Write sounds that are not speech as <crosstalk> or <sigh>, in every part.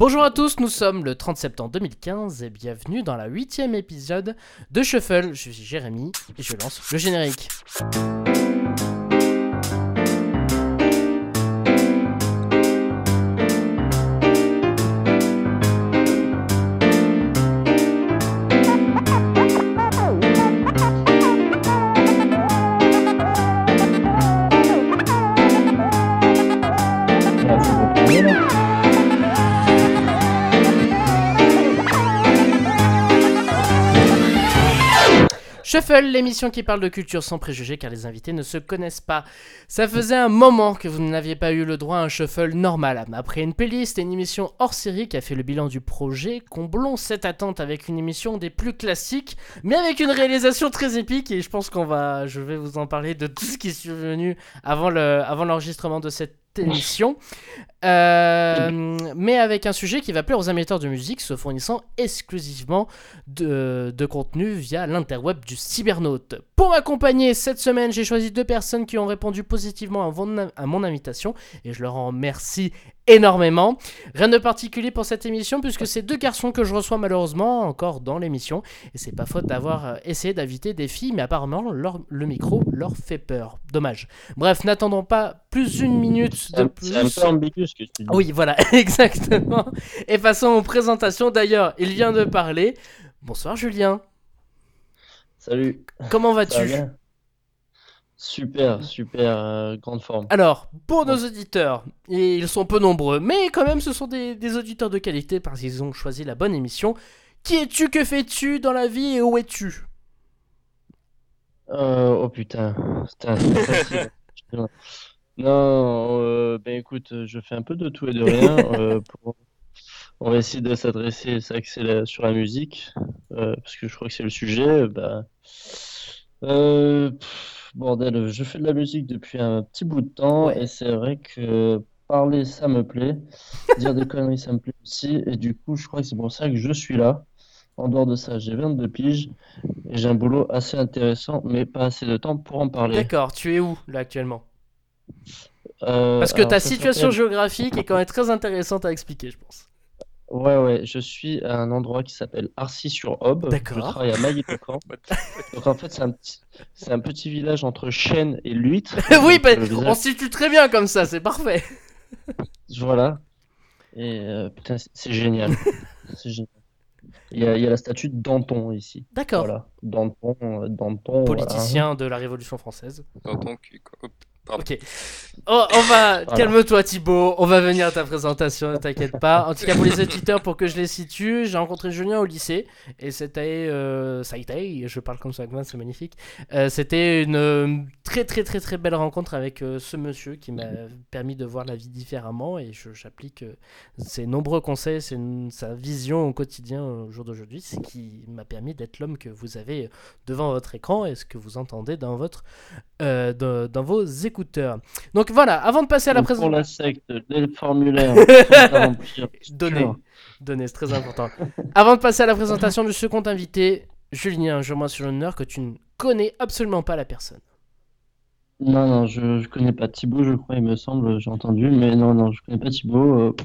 Bonjour à tous, nous sommes le 30 septembre 2015 et bienvenue dans la huitième épisode de Shuffle. Je suis Jérémy et je lance le générique. Shuffle, l'émission qui parle de culture sans préjugés car les invités ne se connaissent pas. Ça faisait un moment que vous n'aviez pas eu le droit à un shuffle normal. Après une playlist et une émission hors série qui a fait le bilan du projet, comblons cette attente avec une émission des plus classiques, mais avec une réalisation très épique et je pense qu'on va, je vais vous en parler de tout ce qui est survenu avant le, avant l'enregistrement de cette émission, euh, mais avec un sujet qui va plaire aux amateurs de musique, se fournissant exclusivement de, de contenu via l'interweb du cybernaute. Pour m'accompagner cette semaine, j'ai choisi deux personnes qui ont répondu positivement à mon, à mon invitation, et je leur en remercie énormément. Rien de particulier pour cette émission, puisque c'est deux garçons que je reçois malheureusement encore dans l'émission, et c'est pas faute d'avoir euh, essayé d'inviter des filles, mais apparemment leur, le micro leur fait peur. Dommage. Bref, n'attendons pas plus une minute de plus. Ce que tu dis. Oui, voilà, <laughs> exactement. Et passons aux présentations. D'ailleurs, il vient de parler. Bonsoir Julien. Salut. Comment va vas-tu Super, super, euh, grande forme. Alors, pour nos auditeurs, et ils sont peu nombreux, mais quand même ce sont des, des auditeurs de qualité parce qu'ils ont choisi la bonne émission. Qui es-tu Que fais-tu dans la vie et où es-tu Euh, oh putain, putain, <laughs> Non, euh, ben écoute, je fais un peu de tout et de rien. <laughs> euh, pour- On va essayer de s'adresser, c'est vrai que c'est la- sur la musique, euh, parce que je crois que c'est le sujet. Bah, euh, pff, bordel, je fais de la musique depuis un petit bout de temps, Ouais. et c'est vrai que parler, ça me plaît. Dire des conneries, ça me plaît aussi. Et du coup, je crois que c'est pour ça que je suis là. En dehors de ça, j'ai 22 piges et j'ai un boulot assez intéressant, mais pas assez de temps pour en parler. D'accord, tu es où là actuellement? Euh, Parce que alors, ta situation géographique est quand même très intéressante à expliquer, je pense. Ouais, ouais, je suis à un endroit qui s'appelle Arcy-sur-Aube. D'accord. Je travaille à Mailly-le-Camp. <laughs> Donc en fait, c'est un petit, c'est un petit village entre Chênes et Luitre. <laughs> oui, bah, le on se situe très bien comme ça, c'est parfait. <laughs> Voilà. Et euh, putain, c'est- génial. C'est génial. Il y a, il y a la statue de Danton ici. D'accord. Voilà. Danton, euh, Danton, voilà. Politicien de la Révolution française. dans Ok. Oh, on va. Voilà. Calme-toi, Thibaut. On va venir à ta présentation, ne t'inquiète pas. En tout cas, pour les <laughs> auditeurs, pour que je les situe, j'ai rencontré Julien au lycée. Et c'était. euh, ça a été. Je parle comme ça avec moi, c'est magnifique. Euh, c'était une euh, très, très, très, très belle rencontre avec euh, ce monsieur qui m'a permis de voir la vie différemment. Et j'applique ses nombreux conseils, sa vision au quotidien au jour d'aujourd'hui. C'est qui m'a permis d'être l'homme que vous avez devant votre écran et ce que vous entendez dans votre dans, dans vos écouteurs. Donc voilà, avant de passer à la Donc, pour présentation. la secte, tout à remplir, Donnez, donnez, c'est très important. avant de passer à la présentation du second invité, Julien, je moi sur l'honneur que tu ne connais absolument pas la personne. Non, non, je, je connais pas Thibaut, je crois, il me semble, j'ai entendu, mais non, non, je connais pas Thibaut. euh,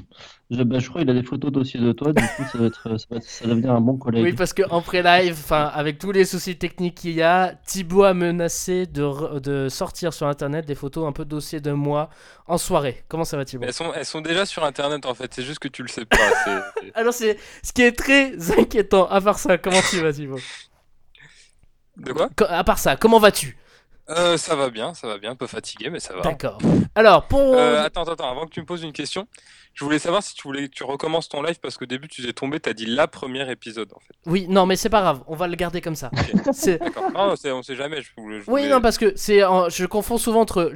je, bah, je crois qu'il a des photos dossiers de toi, du coup, ça va être, ça va être- ça va devenir un bon collègue. Oui, parce que en pré-live, enfin, avec tous les soucis techniques qu'il y a, Thibaut a menacé de, re- de sortir sur internet des photos un peu dossiers de moi en soirée. Comment ça va, Thibaut? Mais elles sont, elles sont déjà sur internet en fait, c'est juste que tu le sais pas. c'est- c'est- <laughs> Alors, c'est ce qui est très inquiétant. À part ça, comment tu vas, Thibaut? De quoi? À part ça, comment vas-tu? Euh, Ça va bien, ça va bien, un peu fatigué, mais ça va. D'accord. Alors, pour. Euh, attends, attends, attends, avant que tu me poses une question, je voulais savoir si tu voulais que tu recommences ton live parce qu'au début tu t'es tombé, t'as dit la première épisode en fait. Oui, non, mais c'est pas grave, on va le garder comme ça. <laughs> D'accord. Non, on sait jamais. Je Oui, voulais- non, parce que c'est, je confonds souvent entre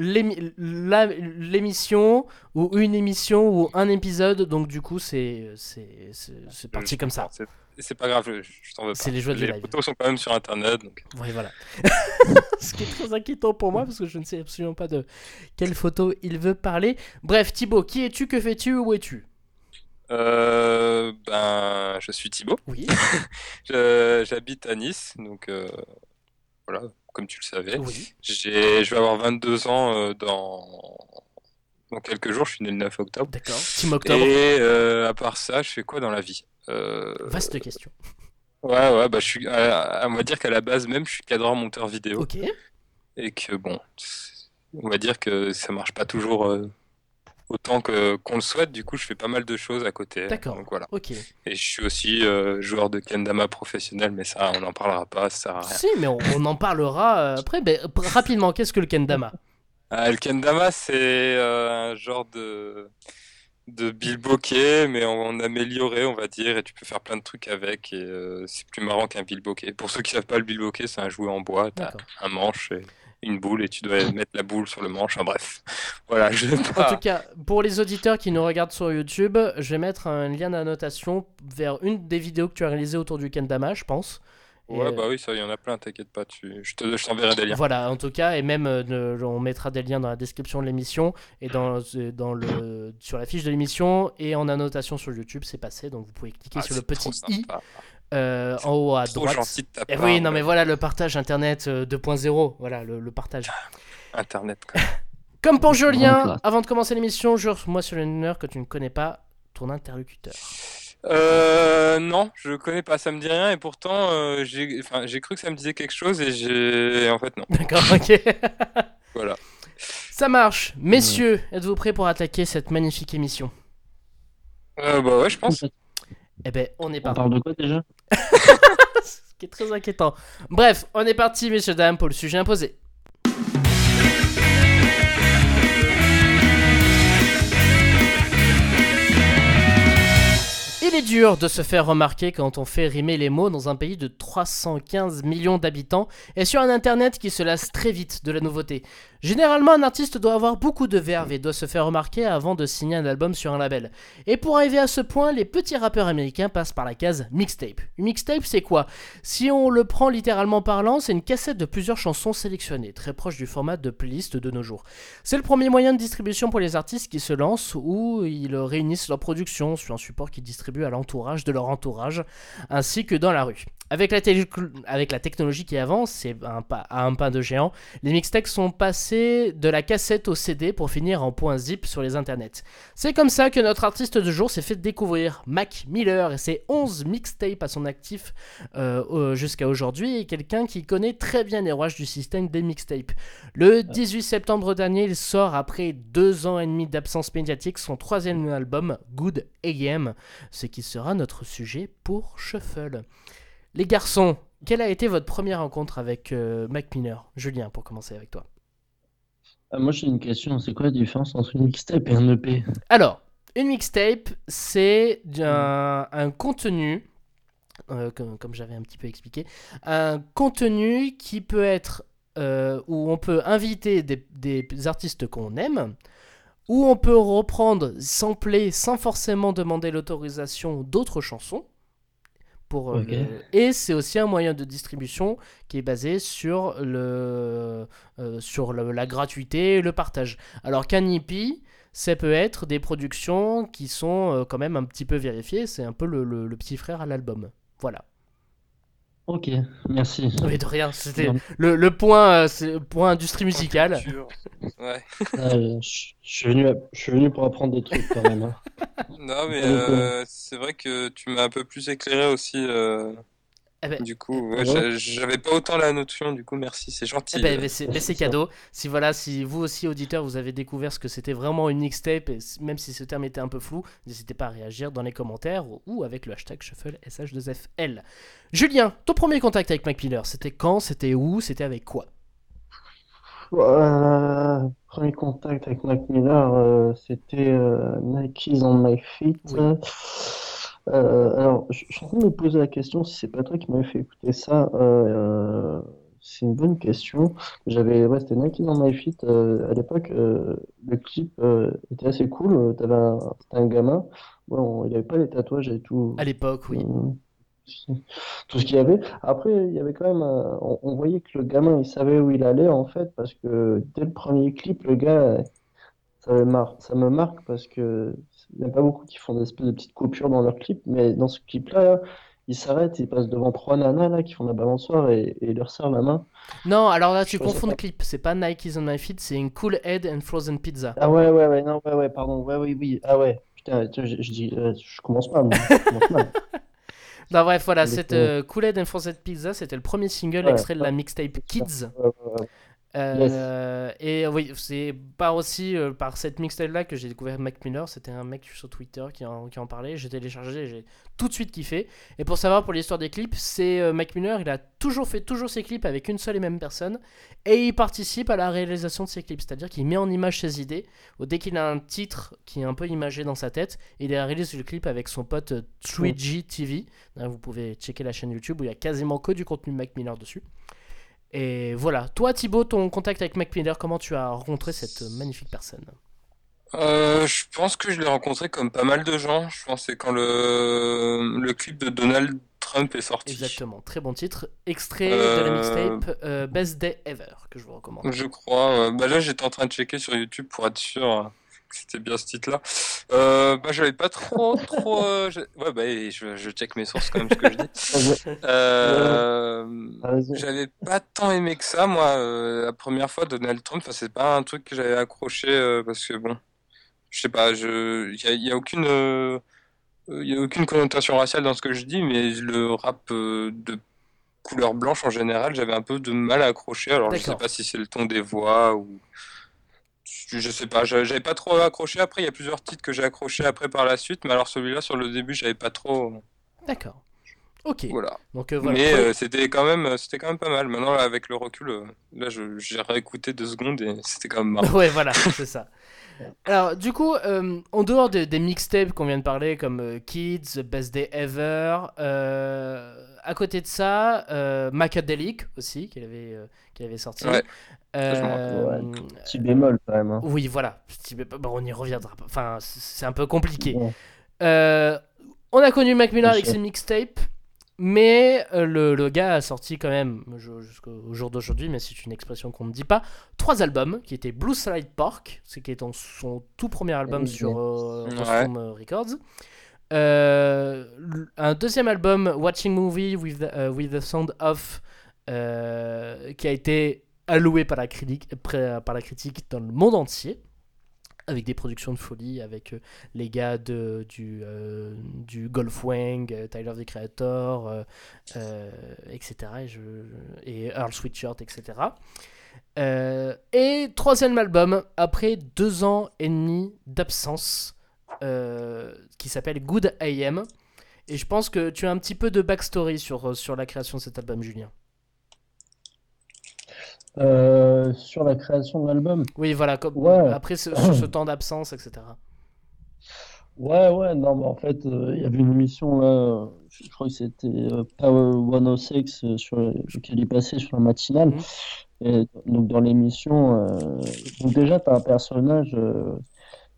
l'émission ou une émission ou un épisode, donc du coup, c'est, c'est, parti comme ça. C'est pas grave, je, je t'en veux pas. C'est les joies du Les live. photos sont quand même sur internet. Donc... Oui, voilà. <laughs> Ce qui est très inquiétant pour moi parce que je ne sais absolument pas de quelle photo il veut parler. Bref, Thibaut, qui es-tu Que fais-tu Où es-tu? Euh, ben, je suis Thibaut. Oui, <laughs> J'habite à Nice, donc euh, voilà, comme tu le savais. oui. Je vais avoir 22 ans euh, dans dans quelques jours, je suis né le 9 octobre. D'accord. Team Octobre. Et euh, à part ça, je fais quoi dans la vie? Euh, Vaste question. Ouais, ouais, bah je suis. euh, on va dire qu'à la base même, je suis cadreur monteur vidéo Ok. et que bon, on va dire que ça marche pas toujours euh, autant que qu'on le souhaite. Du coup, je fais pas mal de choses à côté. D'accord. Donc voilà. Ok. Et je suis aussi euh, joueur de kendama professionnel, mais ça, on n'en parlera pas, ça sert à rien. Si, mais on, on en parlera après. Ben, rapidement, qu'est-ce que le kendama? Ah, le kendama, c'est euh, un genre de de bilboquet, mais en, en amélioré, on va dire, et tu peux faire plein de trucs avec, et euh, c'est plus marrant qu'un bilboquet. Pour ceux qui savent pas, le bilboquet, c'est un jouet en bois, t'as D'accord. un manche et une boule, et tu dois <laughs> mettre la boule sur le manche. Enfin bref, <laughs> voilà, je vais En tout cas, pour les auditeurs qui nous regardent sur YouTube, je vais mettre un lien d'annotation vers une des vidéos que tu as réalisées autour du kendama, je pense. Ouais, euh, bah oui, ça, il y en a plein, t'inquiète pas, tu... je te- je t'enverrai des liens. Voilà, en tout cas, et même euh, on mettra des liens dans la description de l'émission et dans, euh, dans le, sur la fiche de l'émission et en annotation sur YouTube, c'est passé. Donc vous pouvez cliquer Ah, sur le petit i euh, en haut à droite. gentil de ta Et part, oui, non mais voilà le partage internet euh, 2.0, voilà le, le partage. <laughs> Internet, quoi. <laughs> Comme pour Julien, avant de commencer l'émission, jure-moi sur l'honneur que tu ne connais pas ton interlocuteur. Euh, non, je connais pas, ça me dit rien, et pourtant, euh, j'ai enfin, j'ai cru que ça me disait quelque chose, et j'ai... En fait, non. D'accord, ok. <laughs> Voilà. Ça marche. Messieurs, êtes-vous prêts pour attaquer cette magnifique émission? Euh, bah ouais, je pense. Eh ben, on est On parti. parle de quoi déjà? <laughs> Ce qui est très inquiétant. Bref, on est parti, messieurs, dames, pour le sujet imposé. Il est dur de se faire remarquer quand on fait rimer les mots dans un pays de 315 millions d'habitants et sur un internet qui se lasse très vite de la nouveauté. Généralement, un artiste doit avoir beaucoup de verve et doit se faire remarquer avant de signer un album sur un label. Et pour arriver à ce point, les petits rappeurs américains passent par la case mixtape. Une mixtape, c'est quoi? Si on le prend littéralement parlant, c'est une cassette de plusieurs chansons sélectionnées, très proche du format de playlist de nos jours. C'est le premier moyen de distribution pour les artistes qui se lancent ou ils réunissent leur production sur un support qui distribue à l'entourage de leur entourage, ainsi que dans la rue. Avec la, télé- avec la technologie qui avance, c'est un pas, à un pas de géant, les mixtapes sont passés de la cassette au CD pour finir en point zip sur les internets. C'est comme ça que notre artiste de jour s'est fait découvrir, Mac Miller, et ses 11 mixtapes à son actif euh, jusqu'à aujourd'hui, et quelqu'un qui connaît très bien les rouages du système des mixtapes. Le 18 septembre dernier, il sort après deux ans et demi d'absence médiatique son troisième album, Good AM, ce qui sera notre sujet pour Shuffle. Les garçons, quelle a été votre première rencontre avec euh, Mac Miller? Julien, pour commencer avec toi. Ah, Moi j'ai une question, c'est quoi la différence entre une mixtape et un EP Alors, une mixtape, c'est un, contenu, euh, comme, j'avais un petit peu expliqué, un contenu qui peut être euh, où on peut inviter des, des artistes qu'on aime, où on peut reprendre, sampler sans forcément demander l'autorisation d'autres chansons. Pour, euh, le- Et c'est aussi un moyen de distribution qui est basé sur, le, euh, sur le- la gratuité et le partage. Alors qu'un hippie, ça peut être des productions qui sont euh, quand même un petit peu vérifiées. C'est un peu le, le- le petit frère à l'album. Voilà. Ok, merci. Mais de rien, c'était le, le point, euh, point industrie musicale. Ouais. Ah, je, je suis venu, je suis venu pour apprendre des trucs quand même. hein. Non, mais beaucoup. euh, c'est vrai que tu m'as un peu plus éclairé aussi. Euh, Eh ben, du coup, ouais, Ah j'a- j'avais pas autant la notion. Du coup, merci, c'est gentil. Eh ben, euh. mais c'est cadeau. Si voilà, si vous aussi auditeurs, vous avez découvert ce que c'était vraiment une mixtape, et même si ce terme était un peu flou, n'hésitez pas à réagir dans les commentaires ou, avec le hashtag shuffle sh2fl. Julien, ton premier contact avec Mac Miller, c'était quand, c'était où, c'était avec quoi? Euh, premier contact avec Mac Miller, euh, c'était euh, Nike's on My Feet. Oui. Euh, alors, je je suis en train de me poser la question si c'est pas toi qui m'avais fait écouter ça. Euh, c'est une bonne question. J'avais, ouais, c'était Nike's on My. Euh, à l'époque, euh, le clip euh, était assez cool. Euh, T'avais un, un gamin. Bon, il avait pas les tatouages et tout. À l'époque, oui. Euh, tout ce qu'il y avait. Après, il y avait quand même, un- on voyait que le gamin, il savait où il allait en fait, parce que dès le premier clip, le gars, ça me marque, ça me marque parce que il n'y a pas beaucoup qui font des espèces de petites coupures dans leurs clips, mais dans ce clip-là, il s'arrête, il passe devant trois nanas là qui font la balançoire et, et leur serre la main. Non, alors là, tu Je confonds pas. clip. C'est pas Nike's on my feet, c'est une Cool Head and Frozen Pizza. Ah ouais, ouais, ouais, non, ouais, ouais, pardon, ouais, oui, oui, ah ouais, putain, je, je dis, euh, je commence mal. <laughs> Non, bref, voilà, cette pauvres. euh, Cool Head and Frozen Pizza, c'était le premier single Ouais, extrait de la mixtape Kids. Ouais, ouais, Euh, Et oui, c'est pas aussi euh, par cette mixtape là que j'ai découvert Mac Miller. C'était un mec sur Twitter qui en, qui en parlait. J'ai téléchargé, j'ai tout de suite kiffé. Et pour savoir pour l'histoire des clips, c'est euh, Mac Miller, il a toujours fait toujours ses clips avec une seule et même personne. Et il participe à la réalisation de ses clips. C'est-à-dire qu'il met en image ses idées. Dès qu'il a un titre qui est un peu imagé dans sa tête, il réalise le clip avec son pote euh, 3G TV. Là, vous pouvez checker la chaîne YouTube où il y a quasiment que du contenu Mac Miller dessus. Et voilà. Toi, Thibaut, ton contact avec Mac Miller, comment tu as rencontré cette magnifique personne? Euh, je pense que je l'ai rencontré comme pas mal de gens. Je pense que c'est quand le, le clip de Donald Trump est sorti. Exactement. Très bon titre. Extrait de la Euh, mixtape euh, Best Day Ever, que je vous recommande. Je crois. bah là, j'étais en train de checker sur YouTube pour être sûr c'était bien ce titre-là. Euh, bah, j'avais pas trop, <laughs> trop. euh, ouais, bah, je, je check mes sources quand même, ce que je dis. <laughs> Euh, j'avais pas tant aimé que ça, moi, euh, la première fois, Donald Trump. Enfin, c'est pas un truc que j'avais accroché euh, parce que bon, je sais pas, je, y a, y a aucune, y a aucune connotation raciale dans ce que je dis, mais le rap euh, de couleur blanche en général, j'avais un peu de mal à accrocher. Alors, je sais pas si c'est le ton des voix ou. Je sais pas, j'avais pas trop accroché. Après, il y a plusieurs titres que j'ai accroché après par la suite, mais alors celui-là, sur le début, j'avais pas trop. D'accord. Ok. Voilà. Donc euh, voilà. Mais euh, c'était quand même, c'était quand même pas mal. Maintenant, là, avec le recul, euh, là, j'ai réécouté deux secondes et c'était quand même marrant. <laughs> Ouais, voilà, c'est ça. Alors, du coup, euh, en dehors de- des mixtapes qu'on vient de parler, comme euh, Kids, Best Day Ever, euh, à côté de ça, euh, Macadelic aussi, qu'il avait, euh, qu'il avait sorti. Ouais, Euh. Petit bémol quand même. Hein. oui, voilà. Petit- bon, on y reviendra. Enfin, c'est un peu compliqué. Euh, on a connu Mac Miller avec ses mixtapes, mais euh, le, le gars a sorti quand même, jusqu'au jour d'aujourd'hui, mais c'est une expression qu'on ne dit pas, trois albums qui étaient Blue Slide Park, ce qui est en- son tout premier album Oui, sur euh, Records. Euh, un deuxième album, Watching Movie with the, euh, with the Sound Off, euh, qui a été alloué par la, critique, par la critique dans le monde entier avec des productions de folie, avec les gars de, du, du Golfwang, euh, Tyler the Creator, etc. Et, et Earl Sweatshirt, etc. Et troisième album, après deux ans et demi d'absence, euh, qui s'appelle Good AM. Et je pense que tu as un petit peu de backstory sur, sur la création de cet album, Julien. Euh, sur la création de l'album. Oui, voilà, comme, Ouais. après ce, sur ce temps d'absence, etc. Ouais, ouais, non, mais en fait, euh, il y avait une émission là, euh, je crois que c'était euh, Power 106 euh, sur lequel il passait sur la matinale. Mhm. Et donc dans l'émission, euh, donc déjà t'as un personnage.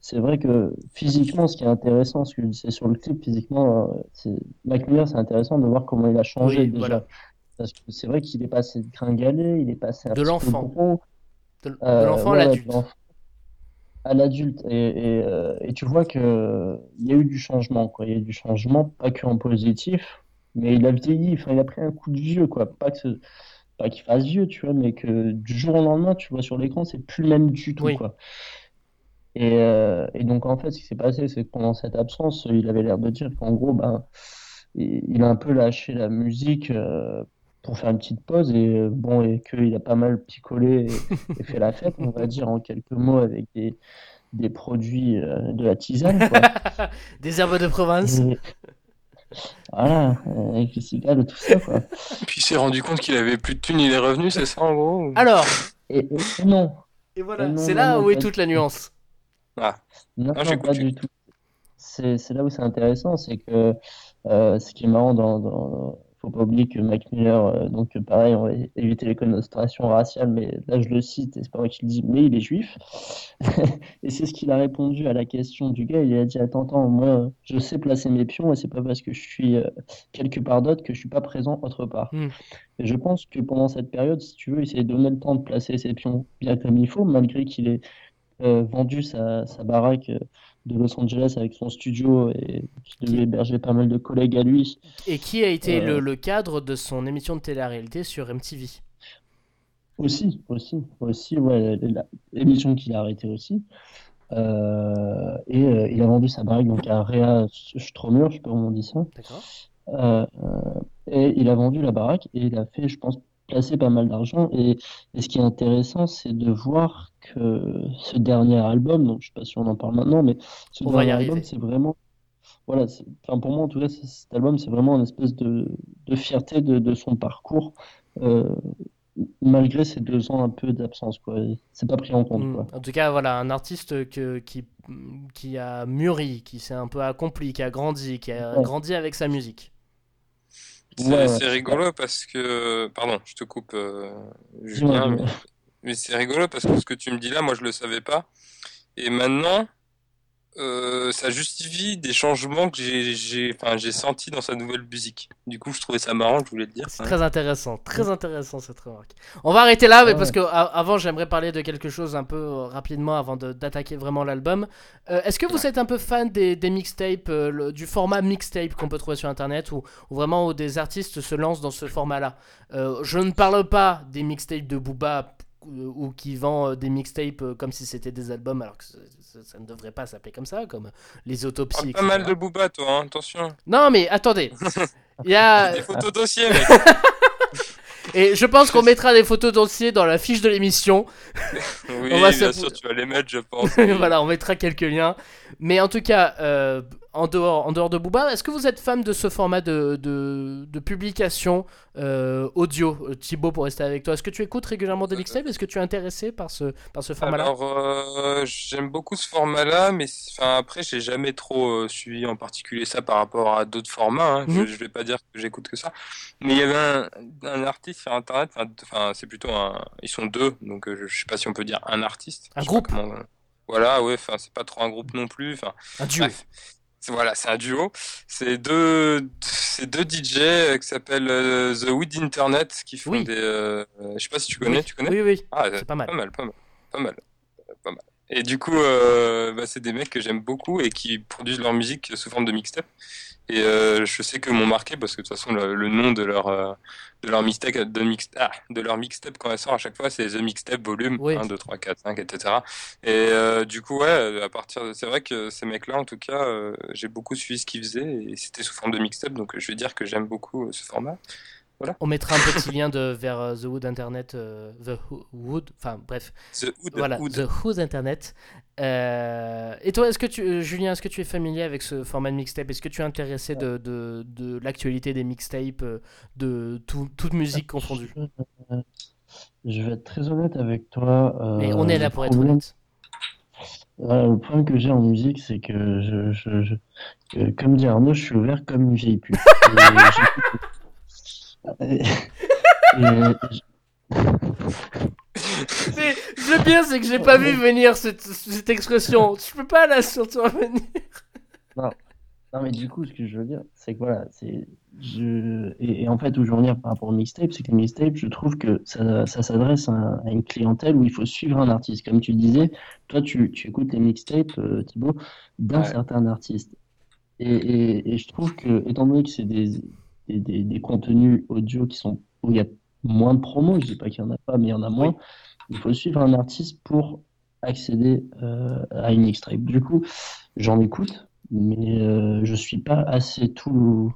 C'est vrai que physiquement, ce qui est intéressant, ce que je disais sur le clip, physiquement, euh, c'est Mac Miller, c'est intéressant de voir comment il a changé Oui, déjà. voilà. Parce que c'est vrai qu'il est passé de gringalet, il est passé un De l'enfant. De, de Euh, l'enfant ouais, à l'adulte. de l'enfant à l'adulte et, et, euh, et tu vois que euh, il y a eu du changement quoi il y a eu du changement pas que en positif mais il a vieilli enfin il a pris un coup de vieux quoi pas que ce- pas qu'il fasse vieux tu vois mais que du jour au lendemain tu vois sur l'écran c'est plus le même du tout Oui. quoi et, euh, et donc en fait ce qui s'est passé c'est que pendant cette absence il avait l'air de dire qu'en gros ben il a un peu lâché la musique euh, pour faire une petite pause et euh, bon et qu'il a pas mal picolé et, <laughs> et fait la fête on va dire en quelques mots avec des, des produits euh, de la tisane quoi. <laughs> Des herbes de province. Et- voilà avec les cigales et tout ça quoi. <laughs> Puis il s'est rendu compte qu'il avait plus de thunes, il est revenu, c'est ça en gros? ou- Alors, Et, non et voilà, c'est là non, où est toute la nuance. Ah, Non, non, pas du tout. C'est là où c'est intéressant, c'est que euh, ce qui est marrant dans, dans faut pas oublier que Mac Miller, euh, donc pareil, on va éviter les connotations raciales, mais là je le cite, et c'est pas moi qui le dis, mais il est juif. <laughs> Et c'est ce qu'il a répondu à la question du gars. Il a dit, attends, attends, moi je sais placer mes pions et c'est pas parce que je suis euh, quelque part d'autre que je suis pas présent autre part. Hmm. Et je pense que pendant cette période, si tu veux, il s'est donné le temps de placer ses pions bien comme il faut, malgré qu'il ait vendu sa, sa baraque euh, de Los Angeles avec son studio et qui devait héberger pas mal de collègues à lui. Et qui a été Euh. le, le cadre de son émission de télé-réalité sur MTV. Aussi, aussi, aussi, ouais, l'émission qu'il a arrêtée aussi. Euh, et euh, il a vendu sa baraque donc à Réa Stromur, je comment on dit ça. D'accord Euh, euh, et il a vendu la baraque et il a fait, je pense, placer pas mal d'argent. Et, et ce qui est intéressant, c'est de voir que ce dernier album, donc je sais pas si on en parle maintenant, mais ce On va y dernier arriver. album, c'est vraiment, voilà, enfin pour moi en tout cas, cet album, c'est vraiment une espèce de, de fierté de, de son parcours, euh, malgré ces deux ans un peu d'absence, quoi. C'est pas pris en compte, Mm. quoi. En tout cas, voilà, un artiste que, qui, qui a mûri, qui s'est un peu accompli, qui a grandi, qui a Ouais. grandi avec sa musique. C'est Ouais, c'est rigolo parce que. Pardon, je te coupe, euh, Julien, mais, mais c'est rigolo parce que ce que tu me dis là, moi je le savais pas. Et maintenant, euh, ça justifie des changements que j'ai enfin, sentis dans sa nouvelle musique. Du coup, je trouvais ça marrant, je voulais te dire. C'est hein. très intéressant, très intéressant cette remarque. On va arrêter là, mais Ouais. parce que avant j'aimerais parler de quelque chose un peu euh, rapidement avant d'attaquer vraiment l'album. Euh, Est-ce que vous êtes un peu fan des, des mixtapes, euh, le- du format mixtape qu'on peut trouver sur internet, ou vraiment où des artistes se lancent dans ce format-là? Euh, Je ne parle pas des mixtapes de Booba ou qui vend des mixtapes comme si c'était des albums, alors que ça, ne devrait pas s'appeler comme ça, comme les autopsies. Parle pas mal de Booba, toi, hein, attention. Non, mais attendez. <laughs> Il y a... Des photos dossiers, mec. <laughs> Et je pense qu'on mettra des photos dossiers dans la fiche de l'émission. Oui, <laughs> On va bien se- sûr, tu vas les mettre, je pense. voilà, on mettra quelques liens. Mais en tout cas, euh, en, dehors, en dehors de Booba, est-ce que vous êtes fan de ce format de, de, de publication euh, audio Euh, Thibaut, pour rester avec toi, est-ce que tu écoutes régulièrement des mixtapes Est-ce que tu es intéressé par ce, par ce format-là? Alors, euh, j'aime beaucoup ce format-là, mais après, j'ai jamais trop euh, suivi en particulier ça par rapport à d'autres formats. hein. Mhm. Je, je vais pas dire que j'écoute que ça. Mais il y avait un, un artiste sur Internet, enfin, c'est plutôt un. Ils sont deux, donc je, je sais pas si on peut dire un artiste. Un Je groupe? Voilà, ouais, enfin, c'est pas trop un groupe non plus. Enfin, Un duo. Bref, voilà, c'est un duo. C'est deux, c'est deux DJ euh, qui s'appellent euh, The Wood Internet qui font Oui. des. euh, je sais pas si tu connais, Oui. tu connais? Oui, oui. Ah, C'est pas mal. Pas mal, pas mal, pas mal, euh, pas mal. Et du coup, euh, bah, c'est des mecs que j'aime beaucoup et qui produisent leur musique sous forme de mixtape. Et euh, je sais que m'ont marqué parce que de toute façon le, le nom de leur euh, de leur mixtape de mix ah, de leur mixtape quand elle sort à chaque fois c'est The Mixtape Volume Oui. 1 2 3 4 5 etc. Et euh, du coup ouais à partir de... c'est vrai que ces mecs-là en tout cas euh, j'ai beaucoup suivi ce qu'ils faisaient et c'était sous forme de mixtape donc je vais dire que j'aime beaucoup euh, ce format. On mettra un petit lien de, vers euh, The Wood Internet. euh, The Wood. Enfin, bref. The Hood, Voilà. The Who's Internet. Euh, et toi, est-ce que tu, Julien, est-ce que tu es familier avec ce format de mixtape? Est-ce que tu es intéressé de, de, de l'actualité des mixtapes, de tout- toute musique confondue? Euh, Je vais être très honnête avec toi. euh, Mais on est là pour être honnête. Voilà, le problème que j'ai en musique, c'est que je, je, je- que, comme dit Arnaud, je suis ouvert comme une vieille pute. <laughs> Et j'écoute- et- et je- Mais le pire, c'est que j'ai pas vu venir cette, cette expression. Je peux pas la sortir venir. Non, mais du coup, ce que je veux dire, c'est que voilà, c'est. Je... Et, et en fait, où je veux en venir par rapport au mixtape, c'est que les mixtapes, je trouve que ça, ça s'adresse à, à une clientèle où il faut suivre un artiste. Comme tu le disais, toi, tu, tu écoutes les mixtapes, euh, Thibaut, d'un Ouais. certain artiste. Et, et, et je trouve que, étant donné que c'est des, des, contenus audio qui sont, où il y a moins de promos, je dis pas qu'il y en a pas, mais il y en a moins, il faut suivre un artiste pour accéder euh, à une mixtape. Du coup, j'en écoute, mais euh, je suis pas assez tout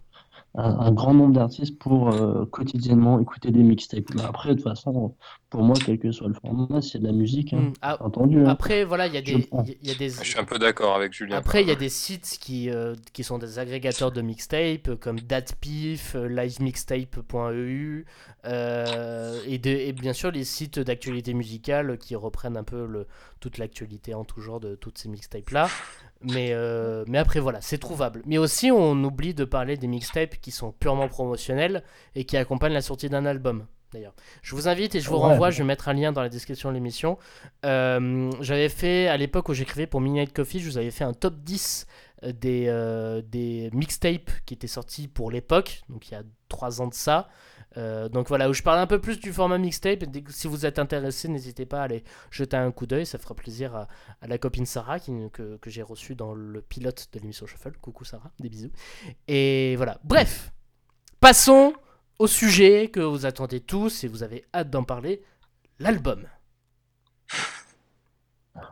un, un grand nombre d'artistes pour euh, quotidiennement écouter des mixtapes. Mais après, de toute façon, pour moi, quel que soit le format, c'est de la musique, hein, Hmm, ah, entendu. hein. Après, voilà, il y a des, y a des, Je suis un peu d'accord avec Julien. Après, il y a des sites qui, euh, qui sont des agrégateurs de mixtapes, euh, comme Datpif, livemixtape.eu, euh, et, de- et bien sûr les sites d'actualité musicale qui reprennent un peu le, toute l'actualité en tout genre de toutes ces mixtapes-là. Mais, euh, mais après, voilà, c'est trouvable. Mais aussi, on oublie de parler des mixtapes qui sont purement promotionnels et qui accompagnent la sortie d'un album. d'ailleurs. Je vous invite et je vous Ouais. renvoie, je vais mettre un lien dans la description de l'émission. Euh, J'avais fait, à l'époque où j'écrivais pour Midnight Coffee, je vous avais fait un top 10 des, euh, des mixtapes qui étaient sortis pour l'époque, donc il y a 3 ans de ça. Euh, donc voilà, où je parle un peu plus du format mixtape. Si vous êtes intéressé, n'hésitez pas à aller jeter un coup d'œil. Ça fera plaisir à, à la copine Sarah qui, que, que j'ai reçue dans le pilote de l'émission Shuffle. Coucou Sarah, des bisous. Et voilà. Bref, passons au sujet que vous attendez tous et vous avez hâte d'en parler l'album.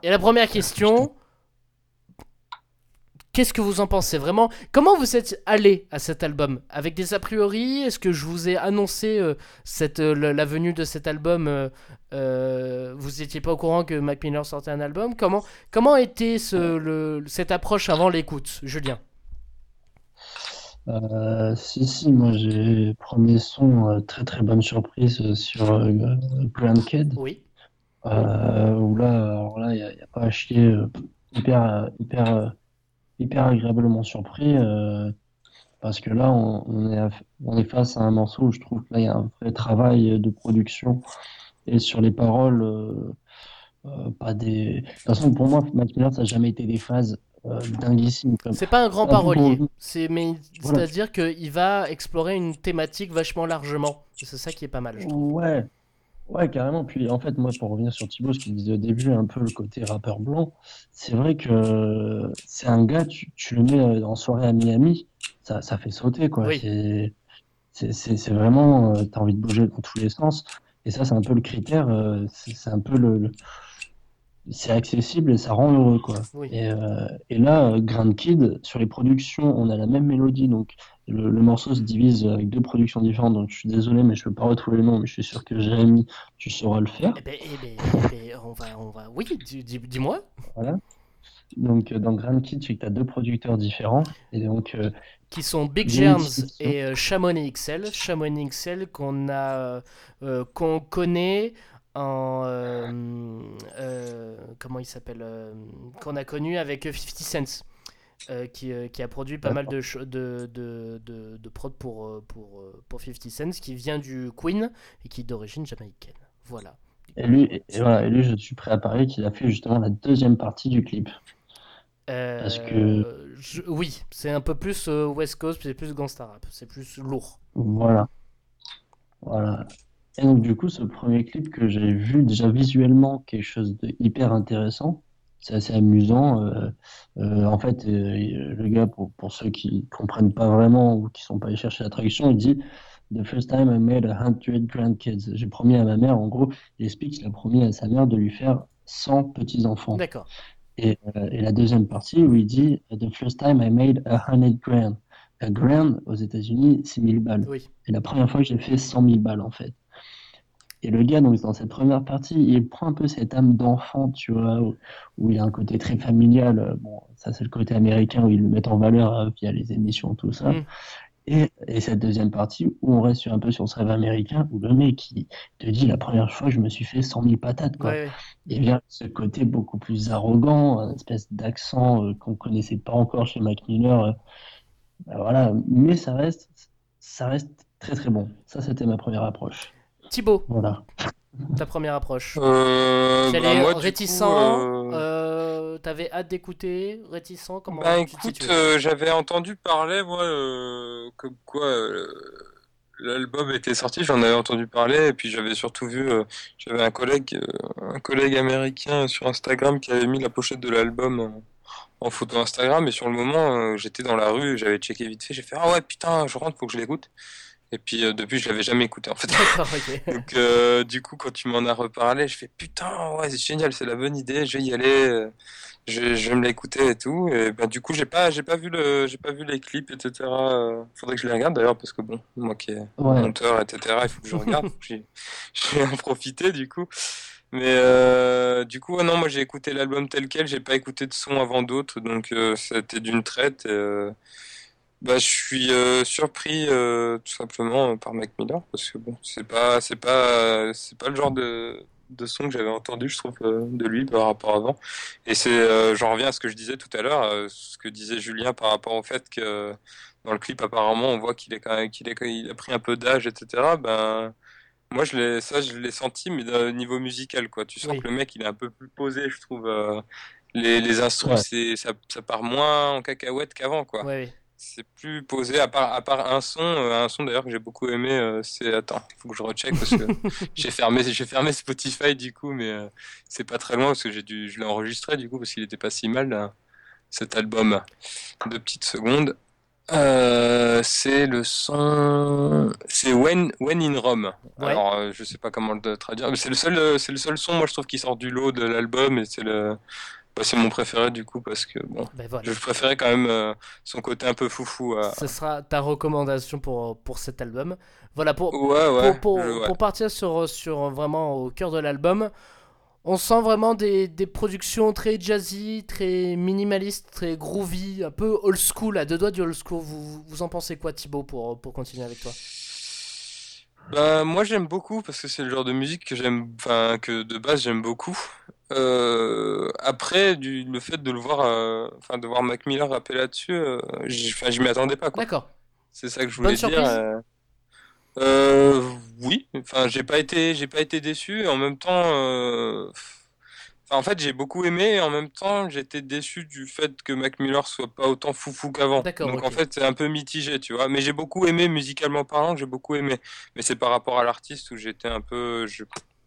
Et la première question. Qu'est-ce que vous en pensez vraiment? Comment vous êtes allé à cet album? Avec des a priori? Est-ce que je vous ai annoncé euh, cette, euh, la, venue de cet album euh, Vous n'étiez pas au courant que Mac Miller sortait un album? Comment, comment était ce, le, cette approche avant l'écoute, Julien? Si, si, moi j'ai premier son, très très bonne surprise sur Kid, Oui. où là, il n'y a, pas à chier, hyper, hyper, hyper agréablement surpris, euh, parce que là, on, on est, on est face à un morceau où je trouve que là, il y a un vrai travail de production, et sur les paroles, euh, euh, pas des... De toute façon, pour moi, Mac Miller, ça n'a jamais été des phases dinguissimes, C'est pas un grand parolier, c'est mais Voilà. c'est-à-dire qu'il va explorer une thématique vachement largement. Et C'est ça qui est pas mal, je trouve. Ouais, ouais, carrément. Puis en fait, moi, pour revenir sur Thibaut, ce qu'il disait au début, un peu le côté rappeur blanc, c'est vrai que c'est un gars, tu, tu le mets euh, en soirée à Miami, ça, ça fait sauter, quoi. Oui. C'est, vraiment, euh, t'as envie de bouger dans tous les sens. Et ça, c'est un peu le critère, euh, c'est un peu le, le- c'est accessible et ça rend heureux, quoi. Oui. Et, euh, et là, Grand Kid, sur les productions, on a la même mélodie, donc le, le morceau se divise avec deux productions différentes, donc je suis désolé, mais je peux pas retrouver le nom, mais je suis sûr que Jérémy, tu sauras le faire. Eh ben, eh ben, eh ben, <laughs> on va, on va. Oui, dis- dis- dis-moi. Voilà. Donc euh, dans Grand Kid, tu as deux producteurs différents, et donc euh, qui sont Big Germs et euh, Chamonix XL. Chamonix XL qu'on a, euh, qu'on connaît en, comment il s'appelle, qu'on a connu avec 50 Cent. Euh, qui, euh, qui a produit pas mal de, de, de, de, de prod pour, euh, pour, pour 50 Cent, qui vient du Queen et qui est d'origine jamaïcaine. Voilà. et lui, et, et voilà, et lui, je suis prêt à parier qu'il a fait justement la deuxième partie du clip. Euh, Parce que- je- oui, c'est un peu plus West Coast, c'est plus gangsta rap, c'est plus lourd. Voilà. Voilà. Et donc, du coup, ce premier clip que j'ai vu déjà visuellement, quelque chose de hyper intéressant, c'est assez amusant. euh, euh, en fait, euh, le gars, pour, pour ceux qui comprennent pas vraiment ou qui sont pas allés chercher la traduction, il dit The first time I made a hundred grandkids. J'ai promis à ma mère, en gros, il explique qu'il a promis à sa mère de lui faire 100 petits-enfants. D'accord. Et, et la deuxième partie où il dit The first time I made a hundred grand. A grand aux États-Unis, c'est 1000 balles. Oui. Et la première fois que j'ai fait 100 000 balles, en fait. Et le gars, donc, dans cette première partie, il prend un peu cette âme d'enfant, tu vois, où, où il a un côté très familial. Euh, Bon, ça, c'est le côté américain où ils le mettent en valeur euh, via les émissions, tout ça. Mm. Et, et cette deuxième partie où on reste sur, un peu sur ce rêve américain, où le mec, il te dit la première fois, je me suis fait 100 000 patates, quoi. Ouais. Et bien, ce côté beaucoup plus arrogant, un espèce d'accent euh, qu'on connaissait pas encore chez Mac Miller. euh, bah voilà, mais ça reste, ça reste très très bon. Ça, c'était ma première approche. Thibaut, Voilà. ta première approche. Euh, Tu bah, réticent, euh, euh, t'avais hâte d'écouter, réticent, comment Bah écoute, euh, j'avais entendu parler, moi, euh, comme quoi euh, l'album était sorti, j'en avais entendu parler, et puis j'avais surtout vu, euh, j'avais un collègue, euh, un collègue américain sur Instagram qui avait mis la pochette de l'album en, en photo Instagram, et sur le moment, euh, j'étais dans la rue, j'avais checké vite fait, j'ai fait, ah ouais, putain, je rentre, faut que je l'écoute. Et puis euh, depuis, je l'avais jamais écouté en fait. <laughs> Donc euh, du coup, quand tu m'en as reparlé, je fais putain, ouais, c'est génial, c'est la bonne idée, je vais y aller, euh, je, vais- je vais me l'écouter et tout. Et bah du coup, j'ai pas, j'ai pas vu le, j'ai pas vu les clips, etc. Faudrait que je les regarde d'ailleurs parce que bon, moi qui est Ouais. monteur, etc. Il faut que je regarde. <laughs> Je vais en profiter du coup. Mais euh, du coup, ouais, non, moi j'ai écouté l'album tel quel, j'ai pas écouté de son avant d'autres, donc euh, c'était d'une traite. euh, bah, je suis euh, surpris euh, tout simplement euh, par Mac Miller parce que bon, c'est pas, c'est pas, c'est pas le genre de, de son que j'avais entendu, je trouve, euh, de lui par rapport à avant. Et c'est, euh, j'en reviens à ce que je disais tout à l'heure, ce que disait Julien par rapport au fait que dans le clip apparemment on voit qu'il est quand même, qu'il est, il a pris un peu d'âge, etc. Ben Moi, je l'ai, ça, je l'ai senti, mais au niveau musical, quoi. Tu sens Oui. que le mec, il est un peu plus posé, je trouve. euh, les, les instruments, Ouais. c'est, ça, ça part moins en cacahuète qu'avant, quoi. Ouais, ouais. C'est plus posé, à part, à part un son, euh, un son d'ailleurs que j'ai beaucoup aimé, euh, c'est, attends, faut que je recheck parce que <laughs> j'ai fermé, j'ai fermé Spotify du coup, mais euh, c'est pas très loin parce que j'ai dû, je l'ai enregistré du coup parce qu'il était pas si mal, là, cet album. Deux petites secondes. C'est le son, c'est When, When in Rome. Ouais. Alors, je sais pas comment le traduire, mais c'est le seul, c'est le seul son, moi je trouve, qui sort du lot de l'album et c'est le, bah, c'est mon préféré du coup parce que bon, Ben voilà. je préférais quand même euh, son côté un peu foufou à, Ce sera ta recommandation pour, pour cet album. Voilà, pour, Ouais, ouais. pour, pour, je- ouais. pour partir sur, sur vraiment au cœur de l'album, on sent vraiment des, des productions très jazzy, très minimalistes, très groovy, un peu old school, à deux doigts du old school. Vous, vous en pensez quoi, Thibaut, pour, pour continuer avec toi? Bah, moi j'aime beaucoup parce que c'est le genre de musique que j'aime, enfin que de base j'aime beaucoup. Euh, après, du, le fait de le voir, euh, enfin de voir Mac Miller rapper là-dessus, euh, je m'y attendais pas. D'accord. C'est ça que je voulais Bonne dire. euh. Oui, enfin j'ai pas été, j'ai pas été déçu. Et en même temps, en fait j'ai beaucoup aimé. Et en même temps, j'étais déçu du fait que Mac Miller soit pas autant foufou qu'avant. Donc en fait c'est un peu mitigé, tu vois. Mais j'ai beaucoup aimé musicalement parlant, j'ai beaucoup aimé. Mais c'est par rapport à l'artiste où j'étais un peu, je-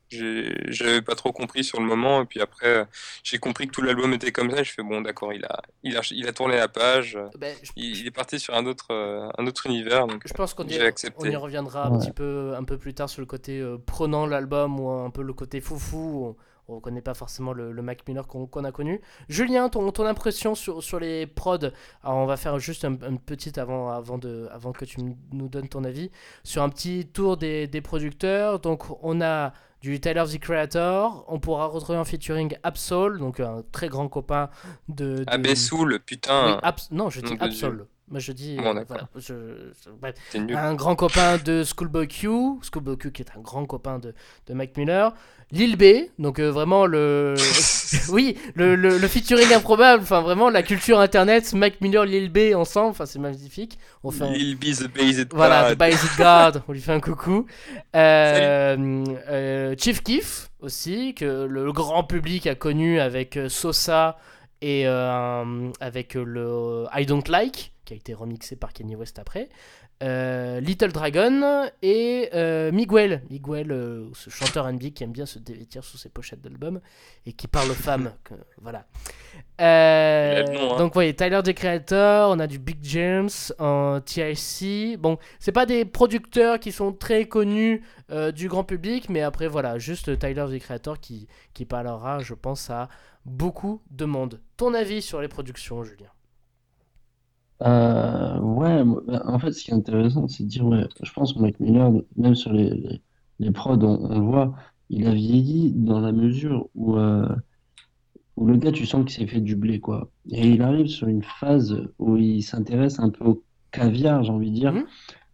j'avais pas trop compris sur le moment. Et puis après, j'ai compris que tout l'album était comme ça. Et je fais bon, d'accord, il a, il a, il a tourné la page. Ben, je, Il, il est parti sur un autre, euh, un autre univers. Donc je pense qu'on y, on y reviendra un Ouais. petit peu, un peu plus tard sur le côté euh, prenant l'album ou un peu le côté foufou. On, on connaît pas forcément le, le Mac Miller qu'on a connu. Julien, ton, ton impression sur, sur les prods? Alors on va faire juste un, un petit avant, avant, de, avant que tu nous donnes ton avis sur un petit tour des, des producteurs. Donc on a du Tyler the Creator. On pourra retrouver en featuring Absol, donc un très grand copain de. de... Abessoul, Oui, putain, Abs- non, je dis Absol. Moi je dis. Bon, euh, voilà, je- je- bref. Un grand copain de Schoolboy Q, Schoolboy Q qui est un grand copain de, de Mac Miller. Lil B, donc euh, vraiment le. <laughs> oui, le, le, le featuring improbable, enfin vraiment la culture internet, Mac Miller, Lil B ensemble, enfin c'est magnifique. On fait un- Lil B, the Based Voilà. The Basic God, on lui fait un coucou. Euh, euh, Chief Keef aussi, que le grand public a connu avec Sosa et euh, avec le I Don't Like, qui a été remixé par Kanye West après. Euh, Little Dragon et euh, Miguel, Miguel, euh, ce chanteur R&B qui aime bien se dévêtir sous ses pochettes d'albums et qui parle aux femmes, que- voilà. Euh, nom, hein. Donc voyez, Tyler the Creator, on a du Big James en TIC. Bon, c'est pas des producteurs qui sont très connus euh, du grand public, mais après voilà, juste Tyler the Creator qui, qui parlera, je pense, à beaucoup de monde. Ton avis sur les productions, Julien Euh, ouais, bah, en fait, ce qui est intéressant, c'est de dire, ouais, je pense que Mac Miller, même sur les, les, les prods, on, on le voit, il a vieilli dans la mesure où, euh, où le gars, tu sens qu'il s'est fait du blé, quoi. Et il arrive sur une phase où il s'intéresse un peu au caviar, j'ai envie de dire.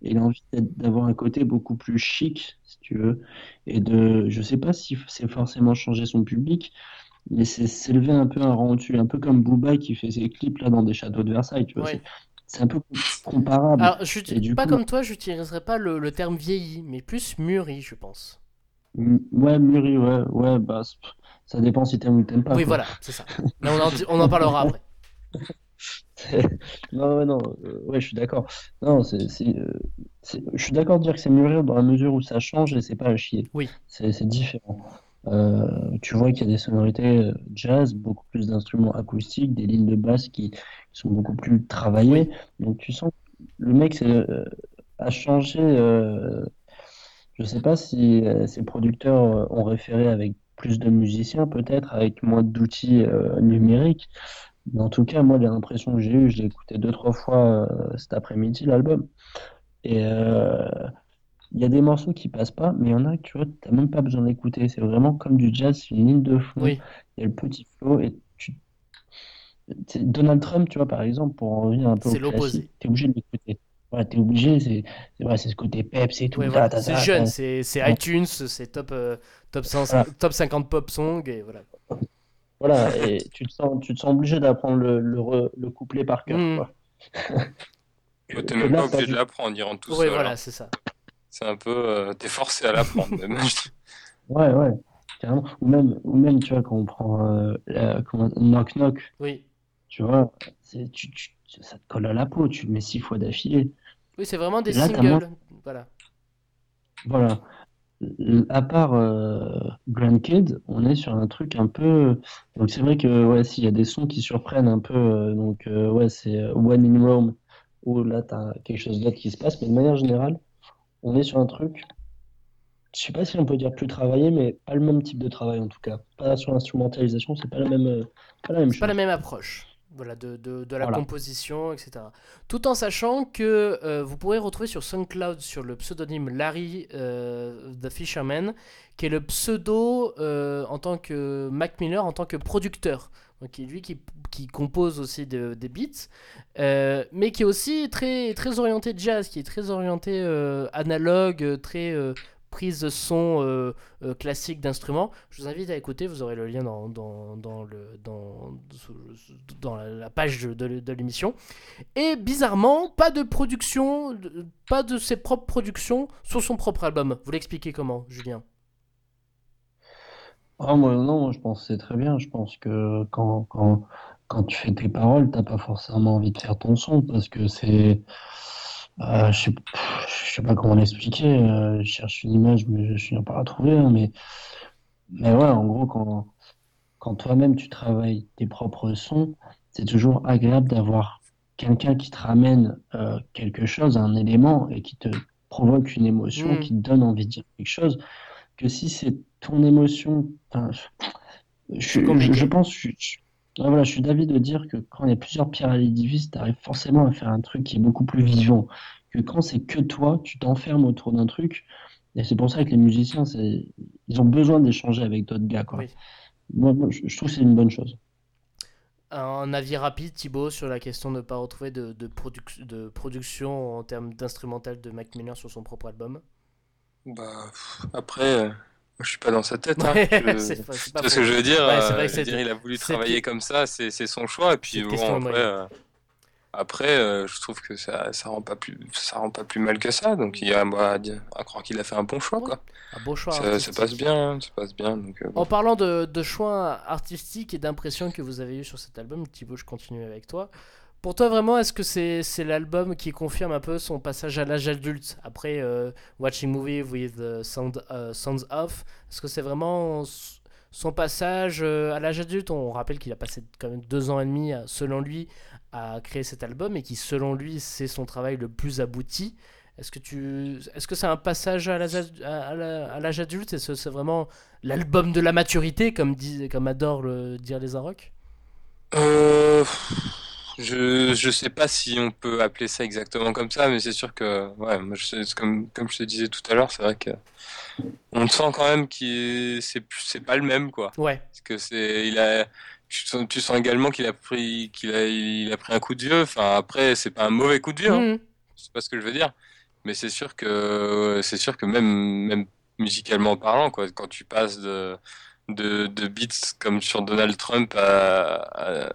Et il a envie d'avoir un côté beaucoup plus chic, si tu veux. Et de, je sais pas si c'est forcément changer son public, mais c'est s'élever un peu un rang au-dessus, un peu comme Booba qui fait ses clips là dans des châteaux de Versailles, tu vois. Ouais. C'est un peu comparable. Alors, je, Et du pas coup- comme toi, j'utiliserai pas le, le terme vieilli, mais plus mûri, je pense. Ouais, mûri, ouais, ouais, bah, ça dépend si t'aimes ou t'aimes pas, oui, quoi. voilà, c'est ça. Mais on en, on en parlera après. <laughs> Non, ouais, non, euh, ouais, je suis d'accord. Non, c'est, euh, c'est- je suis d'accord de dire que c'est mûrir dans la mesure où ça change et c'est pas à chier. Oui. C'est différent. Euh, tu vois qu'il y a des sonorités euh, jazz, beaucoup plus d'instruments acoustiques, des lignes de basse qui, qui sont beaucoup plus travaillées. Donc tu sens que le mec euh, a changé. Euh, je sais pas si ses producteurs ont référé avec plus de musiciens, peut-être, avec moins d'outils numériques. Mais en tout cas, moi, l'impression que j'ai eue, je l'ai écouté deux, trois fois cet après-midi, l'album. Et il y a des morceaux qui passent pas, mais il y en a que tu vois, t'as même pas besoin d'écouter. C'est vraiment comme du jazz, c'est une ligne de fond. Oui. Il y a le petit flow et tu. Donald Trump, tu vois, par exemple, pour en revenir un peu C'est au l'opposé. classique, t'es obligé de l'écouter. Voilà, t'es obligé, c'est c'est ce côté peps et tout. Ouais, voilà, c'est jeune, c'est c'est Ouais. iTunes, c'est top, euh, top, 100 Voilà. top 50 pop song, et voilà. Voilà, et tu te sens, tu te sens obligé d'apprendre le, le, le couplet par cœur, Mm. Bah, T'es Que même là, pas obligé de l'apprendre, il rentre tout Oui, seul. voilà, hein. c'est ça. C'est un peu. euh, T'es forcé à l'apprendre, même. <laughs> Ouais, ouais, carrément. Ou même, ou même, tu vois, quand on prend euh, la- comment- Knock Knock, Oui. tu vois, c'est, tu, tu- ça te colle à la peau, tu le mets six fois d'affilée. Oui, c'est vraiment des Là, singles. moins- Voilà. Voilà. À part euh, Grand Kid, on est sur un truc un peu. Donc c'est vrai que ouais, s'il y a des sons qui surprennent un peu, euh, donc euh, ouais, c'est When in Rome, où là t'as quelque chose d'autre qui se passe, mais de manière générale, on est sur un truc. Je sais pas si on peut dire plus travaillé, mais pas le même type de travail en tout cas. Pas sur l'instrumentalisation, c'est pas la même, euh, pas la même C'est pas chose. la même approche. Voilà, de, de, de la Voilà. composition, etc. Tout en sachant que euh, vous pourrez retrouver sur SoundCloud sur le pseudonyme Larry euh, The Fisherman, qui est le pseudo euh, en tant que Mac Miller, en tant que producteur. Donc, lui qui, qui compose aussi de- des beats, euh, mais qui est aussi très, très orienté jazz, qui est très orienté euh, analogue, euh, très euh, prise de son classique d'instruments. Je vous invite à écouter, vous aurez le lien dans, dans, dans le, dans, dans la, page de, de- l'émission. Et bizarrement, pas de production, pas de ses propres productions sur son propre album. Vous l'expliquez comment, Julien? Ah, moi, non, moi, je pense que c'est très bien. Je pense que quand, quand, quand tu fais tes paroles, t'as pas forcément envie de faire ton son parce que c'est. euh, je sais, je sais pas comment l'expliquer. euh, je cherche une image, mais je finis par la trouver. hein, mais, mais ouais, en gros, quand, quand toi-même tu travailles tes propres sons, c'est toujours agréable d'avoir quelqu'un qui te ramène euh, quelque chose, un élément, et qui te provoque une émotion, Mm. qui te donne envie de dire quelque chose, que si c'est ton émotion, enfin, je, pense, je, je- ouais, voilà, je suis d'avis de dire que quand il y a plusieurs pierres à l'édifice, tu arrives forcément à faire un truc qui est beaucoup plus vivant. Que quand c'est que toi, tu t'enfermes autour d'un truc. Et c'est pour ça que les musiciens, ils ont besoin d'échanger avec d'autres gars, quoi. Oui. Moi, moi, je, je trouve que c'est une bonne chose. Un avis rapide, Thibaut, sur la question de ne pas retrouver de, de, produc- de production en termes d'instrumental de Mac Miller sur son propre album? Bah, après, euh, je suis pas dans sa tête. Hein. Je- <laughs> c'est pas, pas ce que je veux dire? Ouais, c'est vrai euh, que je veux c'est- dire, il a voulu travailler comme ça, c'est son choix. Et puis bon, après, euh, après euh, je trouve que ça, ça rend pas plus, ça rend pas plus mal que ça. Donc il y a moi à, croire qu'il a fait un bon choix, quoi. Un beau choix Ça, passe bien, hein, ça passe bien. Donc euh, bon. En parlant de, de choix artistiques et d'impressions que vous avez eu sur cet album, Thibaut, je continue avec toi. Pour toi, vraiment, est-ce que c'est l'album qui confirme un peu son passage à l'âge adulte après euh, Watching Movie with euh, Sound, Sounds Off? Est-ce que c'est vraiment son passage euh, à l'âge adulte? On rappelle qu'il a passé quand même deux ans et demi, selon lui, à créer cet album et qui, selon lui, c'est son travail le plus abouti. Est-ce que tu, est-ce que c'est un passage à l'âge à- adulte? Que c'est vraiment l'album de la maturité, comme, disent, comme adorent le dire les Arocs Euh, je, je sais pas si on peut appeler ça exactement comme ça, mais c'est sûr que, ouais, moi, je comme, comme je te disais tout à l'heure, c'est vrai que on sent quand même qu'il est- c'est c'est pas le même, quoi. Ouais, Parce que c'est, il a, tu sens, tu sens également qu'il a pris, qu'il a, il a pris un coup de vieux. Enfin, après, c'est pas un mauvais coup de vieux, hein. C'est pas ce que je veux dire. Mais c'est sûr que, c'est sûr que même, même musicalement parlant, quoi, quand tu passes de, de, de beats comme sur Donald Trump à, à,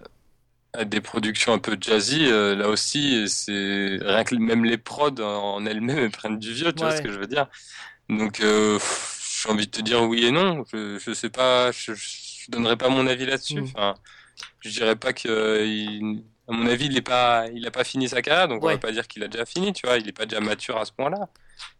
à des productions un peu jazzy, euh, là aussi, c'est rien que même les prods en, elles-mêmes <laughs> elles prennent du vieux, tu vois ce que je veux dire. Donc, euh, j'ai envie de te dire oui et non. Je, je sais pas, je, je donnerai pas mon avis là-dessus. Mm. Enfin, je dirais pas que, euh, il- à mon avis, il est pas, il a pas fini sa carrière, donc on Ouais. va pas dire qu'il a déjà fini, tu vois. Il est pas déjà mature à ce point-là.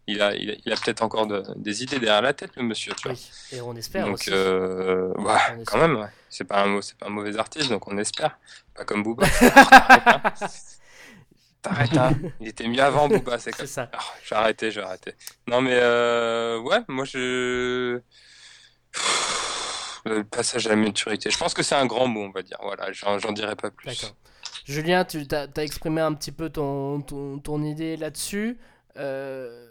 Il a, il a, peut-être encore de- des idées derrière la tête, le monsieur, tu vois. oui. Et on espère Donc, aussi. euh, ouais, On quand espère. même, ouais. C'est pas un, pas mauvais artiste, donc on espère. Pas comme Booba. <laughs> <laughs> T'arrêtes, hein. Il était mieux avant, Booba, c'est comme ça. ah, j'ai arrêté, j'ai arrêté. Non, mais euh, ouais, moi je. Le passage à la maturité. Je pense que c'est un grand mot, on va dire. Voilà, j'en dirai pas plus. D'accord. Julien, tu as, exprimé un petit peu ton, ton, ton idée là-dessus. Euh,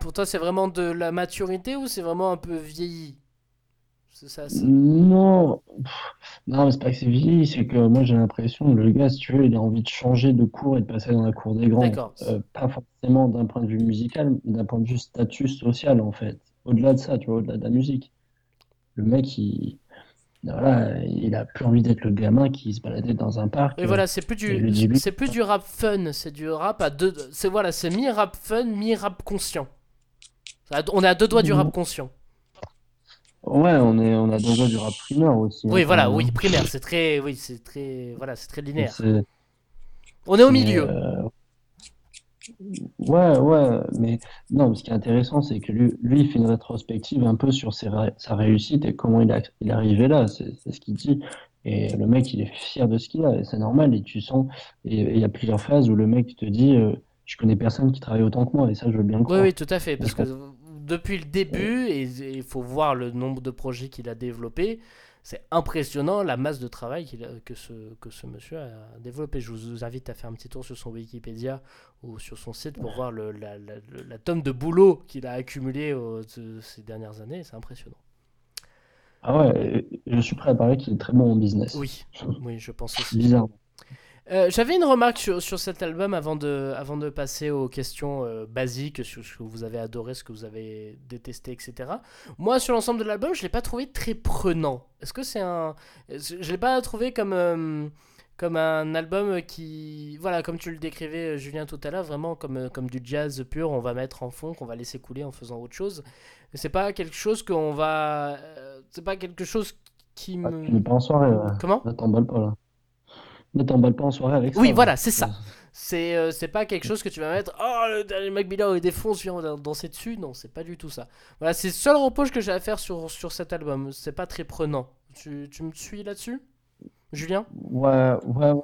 pour toi, c'est vraiment de la maturité ou c'est vraiment un peu vieilli? C'est ça Non, non, c'est pas que c'est vieilli, c'est que moi j'ai l'impression que le gars, si tu veux, il a envie de changer de cours et de passer dans la cour des grands. Euh, pas forcément d'un point de vue musical, mais d'un point de vue statut social en fait. Au-delà de ça, tu vois, au-delà de la musique. Le mec, il, voilà, il a plus envie d'être le gamin qui se baladait dans un parc. Et voilà, c'est plus du, c'est plus du rap fun, c'est du rap à deux. C'est voilà, c'est mi rap fun, mi rap conscient. On est à deux doigts du rap conscient. Ouais, on est, on a deux doigts du rap primaire aussi. Oui, hein, voilà, quand même, oui, primaire, c'est très, oui, c'est très, voilà, c'est très linéaire. On est au milieu. euh, Ouais, ouais, mais non, ce qui est intéressant, c'est que lui, lui, il fait une rétrospective un peu sur ses ré- sa réussite et comment il, a, il est arrivé là, c'est c'est ce qu'il dit. Et le mec, il est fier de ce qu'il a, et c'est normal, et tu sens, et et il y a plusieurs phases où le mec te dit, euh, je connais personne qui travaille autant que moi, et ça, je veux bien le Oui, croire. oui, tout à fait. Parce que depuis le début, et il faut voir le nombre de projets qu'il a développés, c'est impressionnant la masse de travail a- que, ce, que ce monsieur a développé. Je vous invite à faire un petit tour sur son Wikipédia ou sur son site pour voir le, la, la, le- la tonne de boulot qu'il a accumulé de- ces dernières années. C'est impressionnant. Ah ouais, je suis prêt à parier qu'il est très bon en business. Oui, <laughs> oui, je pense aussi. Bizarre. Euh, J'avais une remarque sur, sur cet album avant de, avant de passer aux questions euh, basiques, sur ce que vous avez adoré, ce que vous avez détesté, etc. Moi, sur l'ensemble de l'album, je ne l'ai pas trouvé très prenant. Est-ce que c'est un... Je ne l'ai pas trouvé comme, euh, comme un album qui... Voilà, comme tu le décrivais, Julien, tout à l'heure, vraiment comme, comme du jazz pur, on va mettre en fond, qu'on va laisser couler en faisant autre chose. C'est pas quelque chose qu'on va... C'est pas quelque chose qui Ah, me... tu n'es pas en soirée. Comment? Ne t'emballe pas, là. Ne t'emballe pas en soirée avec ça. Oui, là. voilà, c'est ça. C'est euh, c'est pas quelque chose que tu vas mettre Oh, le dernier Mac Miller il défonce, viens on va danser dessus. Non, c'est pas du tout ça. Voilà, c'est le seul reproche que j'ai à faire sur, sur cet album. C'est pas très prenant. Tu, tu me suis là-dessus Julien? Ouais, ouais, ouais,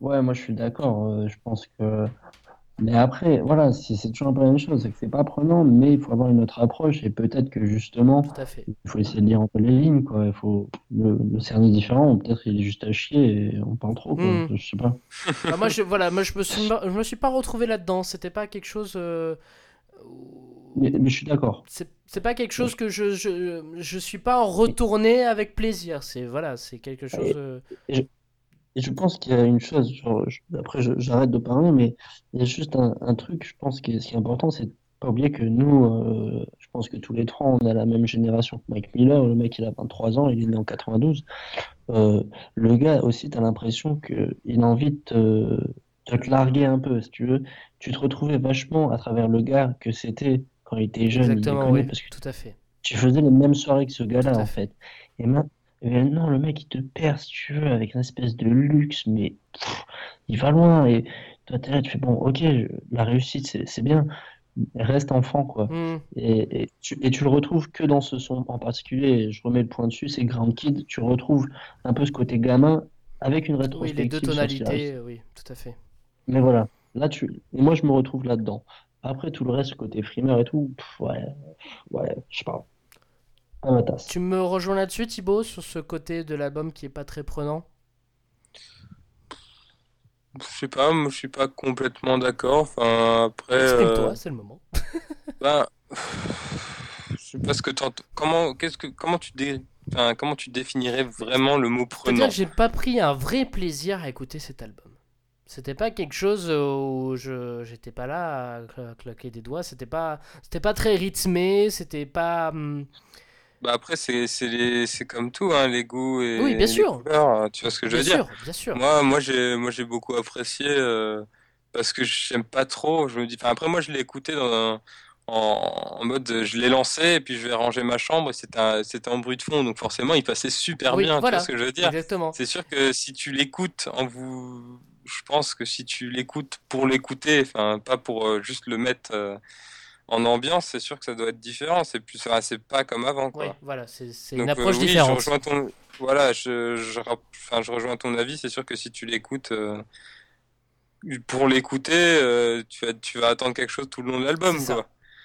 Ouais, moi je suis d'accord. euh, je pense que. Mais après, voilà, c'est toujours un peu la même chose. C'est que c'est pas prenant, mais il faut avoir une autre approche. Et peut-être que justement, Tout à fait. il faut essayer de lire entre les lignes, quoi. Il faut le, le cerner différent. Peut-être il est juste à chier et on parle trop, quoi. Hmm. Je sais pas. <laughs> Ah, moi, je, voilà, moi je, me suis, je me suis pas retrouvé là-dedans. C'était pas quelque chose. euh, Mais, mais je suis d'accord. C'est c'est pas quelque chose que je, je, je suis pas retourné avec plaisir. C'est voilà, c'est quelque chose. euh, Et je pense qu'il y a une chose, genre, je- après j'arrête de parler, mais il y a juste un, un truc, je pense que ce qui est important, c'est de pas oublier que nous, euh, je pense que tous les trois, on a la même génération que Mike Miller, le mec il a 23 ans, il est né en 92. Euh, le gars aussi, tu as l'impression qu'il a envie de te, de te larguer un peu, si tu veux. Tu te retrouvais vachement à travers le gars que c'était quand il était jeune, il Exactement, déconnait, oui, parce que tout à fait. tu faisais les mêmes soirées que ce gars-là, en fait. fait. Et ma- et maintenant, le mec, il te perd, si tu veux, avec une espèce de luxe, mais pff, il va loin. Et toi, t'es là, tu fais, bon, ok, je- la réussite, c'est bien, mais reste enfant, quoi. Hmm. Et, et tu, et tu le retrouves que dans ce son en particulier, je remets le point dessus, c'est Ground Kid, tu retrouves un peu ce côté gamin avec une Oui, les deux rétrospective tonalités, oui, tout à fait. Mais voilà, là, tu... et moi, je me retrouve là-dedans. Après, tout le reste, côté frimeur et tout, pff, ouais, ouais, je sais pas. Ma tasse. Tu me rejoins là-dessus, Thibaut, sur ce côté de l'album qui est pas très prenant? Je sais pas, moi je suis pas complètement d'accord. Enfin, après, Exprime-toi, euh, c'est le moment. <laughs> ben, je sais pas ce que t'ent- Comment, qu'est-ce que, comment tu dé... enfin, comment tu définirais vraiment le mot prenant? j'ai pas pris un vrai plaisir à écouter cet album. C'était pas quelque chose où je j'étais pas là à cla- claquer des doigts. C'était pas c'était pas très rythmé. C'était pas. hum, Bah après, c'est, comme tout, hein, les goûts et Oui, bien les sûr. couleurs. hein, Tu vois ce que je Bien veux dire? sûr, bien sûr. Moi, moi j'ai, moi j'ai beaucoup apprécié euh, parce que j'aime pas trop. Je me dis, enfin, après moi je l'ai écouté dans un- en, en mode, je l'ai lancé et puis je vais ranger ma chambre et c'était, en bruit de fond, donc forcément il passait super Oui, bien. Tu vois ce que je veux dire? C'est sûr que si tu l'écoutes en vous, je pense que si tu l'écoutes pour l'écouter, enfin pas pour euh, juste le mettre euh, en ambiance, c'est sûr que ça doit être différent. C'est plus, c'est pas comme avant, Oui, quoi. voilà, c'est une euh, approche oui, je différente. rejoins ton, voilà, je, je, enfin, je rejoins ton avis. C'est sûr que si tu l'écoutes euh, pour l'écouter, euh, tu vas, tu vas attendre quelque chose tout le long de l'album.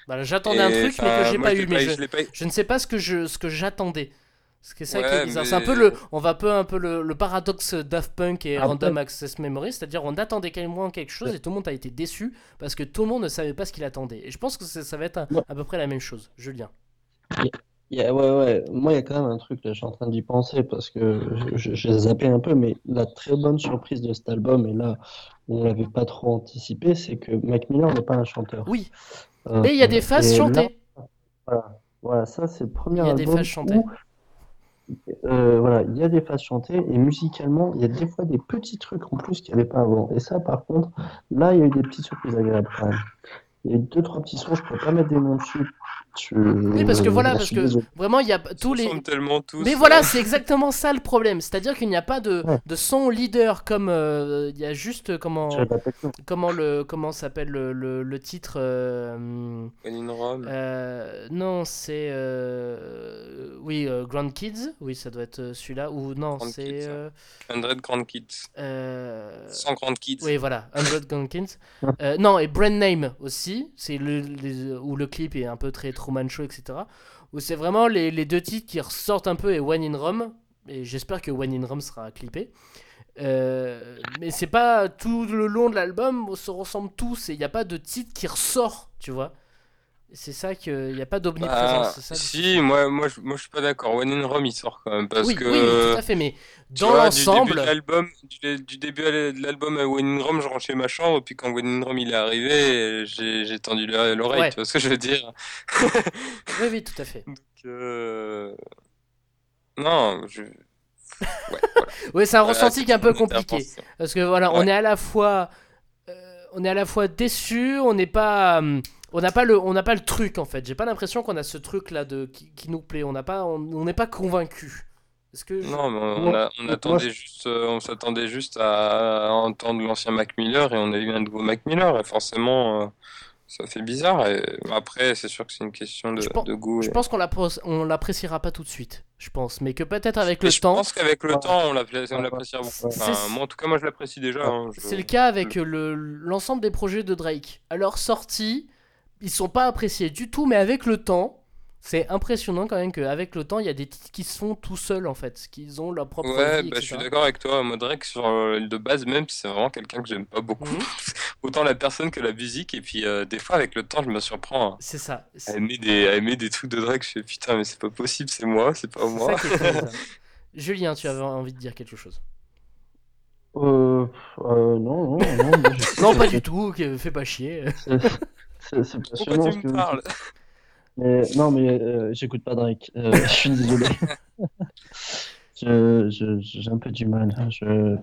Voilà, j'attendais un truc, mais que j'ai pas je eu. Mais je, je pas. je ne sais pas je ce que j'attendais. C'est ça qui est. C'est un peu le, on va peu un peu le, le paradoxe Daft Punk et Random Access Memory, c'est-à-dire on attendait quasiment quelque chose et tout le monde a été déçu parce que tout le monde ne savait pas ce qu'il attendait. Et je pense que ça, ça va être à peu près la même chose. Julien. Ouais, ouais, moi il y a quand même un truc là, je suis en train d'y penser parce que j'ai zappé un peu, mais la très bonne surprise de cet album, et là on l'avait pas trop anticipé, c'est que Mac Miller n'est pas un chanteur. Oui, Euh, mais il y a des phases là, chantées. voilà, ça c'est le premier Il y a des album phases chantées. où euh, voilà, il y a des phases chantées et musicalement il y a des fois des petits trucs en plus qu'il n'y avait pas avant. Et ça par contre, là il y a eu des petites surprises agréables quand. Il y a eu deux trois petits sons, je ne pourrais pas mettre des noms dessus Oui, parce que voilà, parce que vraiment, il y a tous les. tellement tous. Mais voilà, c'est exactement ça le problème. C'est-à-dire qu'il n'y a pas de, Ouais. de son leader comme euh, il y a juste comment comment le comment s'appelle le, le, le titre euh, When in Rome. euh, non c'est euh, oui euh, Grand Kids oui ça doit être celui-là ou non c'est Kids, euh, 100 Grand Kids. euh, 100 Grand Kids. oui voilà 100 <laughs> Grand Kids Euh, non et Brand Name aussi c'est le les- où le clip est un peu très Truman Show etc où c'est vraiment les, deux titres qui ressortent un peu et One in Rome et j'espère que One in Rome sera clippé Euh, mais c'est pas tout le long de l'album, on se ressemble tous et il n'y a pas de titre qui ressort, tu vois. C'est ça qu'il n'y a pas d'omniprésence. Ah, c'est ça le si, moi, moi, je, moi je suis pas d'accord. When in Rome il sort quand même parce oui, que oui, tout à fait, mais dans l'ensemble, du, du début de l'album à When in Rome, je rentre chez ma chambre, puis quand When in Rome il est arrivé, j'ai tendu l'oreille, Ouais. tu vois ce que je veux dire? <laughs> Oui, oui, tout à fait. Donc, euh, non, je. Ouais, voilà. <laughs> C'est un Voilà, ressenti qui est un peu compliqué. Parce que voilà, on est à la fois, euh, on est à la fois déçu, on n'est pas, hum, on n'a pas le, on n'a pas le truc en fait. J'ai pas l'impression qu'on a ce truc là de qui, qui nous plaît. On n'a pas, on n'est pas convaincu. Est-ce que Non, mais on, Moi- a- on moi, attendait juste, euh, on s'attendait juste à, à entendre l'ancien Mac Miller et on a eu un nouveau Mac Miller et forcément, euh, ça fait bizarre. Et après, c'est sûr que c'est une question de, Je pense- de goût. je et- pense qu'on on l'appréciera pas tout de suite. Je pense, mais que peut-être avec le je temps. pense qu'avec le temps, on l'appréciera beaucoup. C'est- Enfin, moi, en tout cas, moi, je l'apprécie déjà. hein, je- C'est le cas avec le l'ensemble des projets de Drake. À leur sortie, ils sont pas appréciés du tout, mais avec le temps, c'est impressionnant quand même qu'avec le temps, il y a des titres qui se font tout seuls en fait, qu'ils ont leur propre Ouais, vie, bah, je suis d'accord avec toi. Moi, Drake, sur, euh, de base, même, c'est vraiment quelqu'un que j'aime pas beaucoup. Mhm. <laughs> Autant la personne que la musique. Et puis, euh, des fois, avec le temps, je me surprends à- C'est ça. à aimer des, à aimer des trucs de Drake. Je fais putain, mais c'est pas possible, c'est moi, c'est pas moi. ça qui est très <laughs> bizarre. Julien, tu avais envie de dire quelque chose? Euh, euh, non, non, non. <laughs> Non, pas du tout. Fais pas chier. C'est Pourquoi tu me que parles. Mais non, mais euh, j'écoute pas Drake. Euh, <laughs> je suis désolé. <laughs> Je, je, j'ai un peu du mal. hein, Je,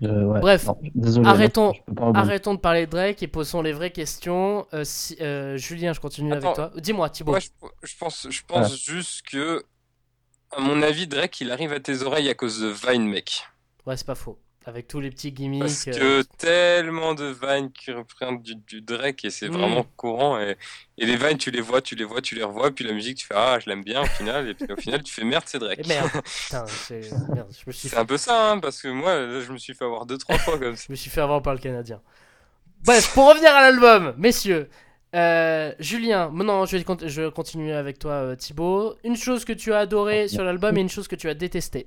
je- ouais, Bref, non, désolé. arrêtons-. Arrêtons de parler de Drake et posons les vraies questions. Euh, si- euh, Julien, je continue avec toi. Dis-moi, Thibaut. Moi, je, je pense, je pense juste que, à mon avis, Drake, il arrive à tes oreilles à cause de Vine, mec. Ouais, c'est pas faux. Avec tous les petits gimmicks. Parce euh, que tellement de Vine qui représentent du, du Drake et c'est Mm. vraiment courant. Et, et les Vine, tu les vois, tu les vois, tu les revois, puis la musique, tu fais Ah, je l'aime bien au final. Et puis au final, tu fais Merde, c'est Drake. Et merde, <laughs> putain, c'est- merde, je me suis C'est un peu ça, hein, parce que moi, là, je me suis fait avoir deux, trois fois comme ça. Je me suis fait avoir par le Canadien. Bref, pour revenir à l'album, messieurs. euh, Julien, non, je vais, cont- je vais continuer avec toi, euh, Thibaut. Une chose que tu as adoré sur l'album et une chose que tu as détesté.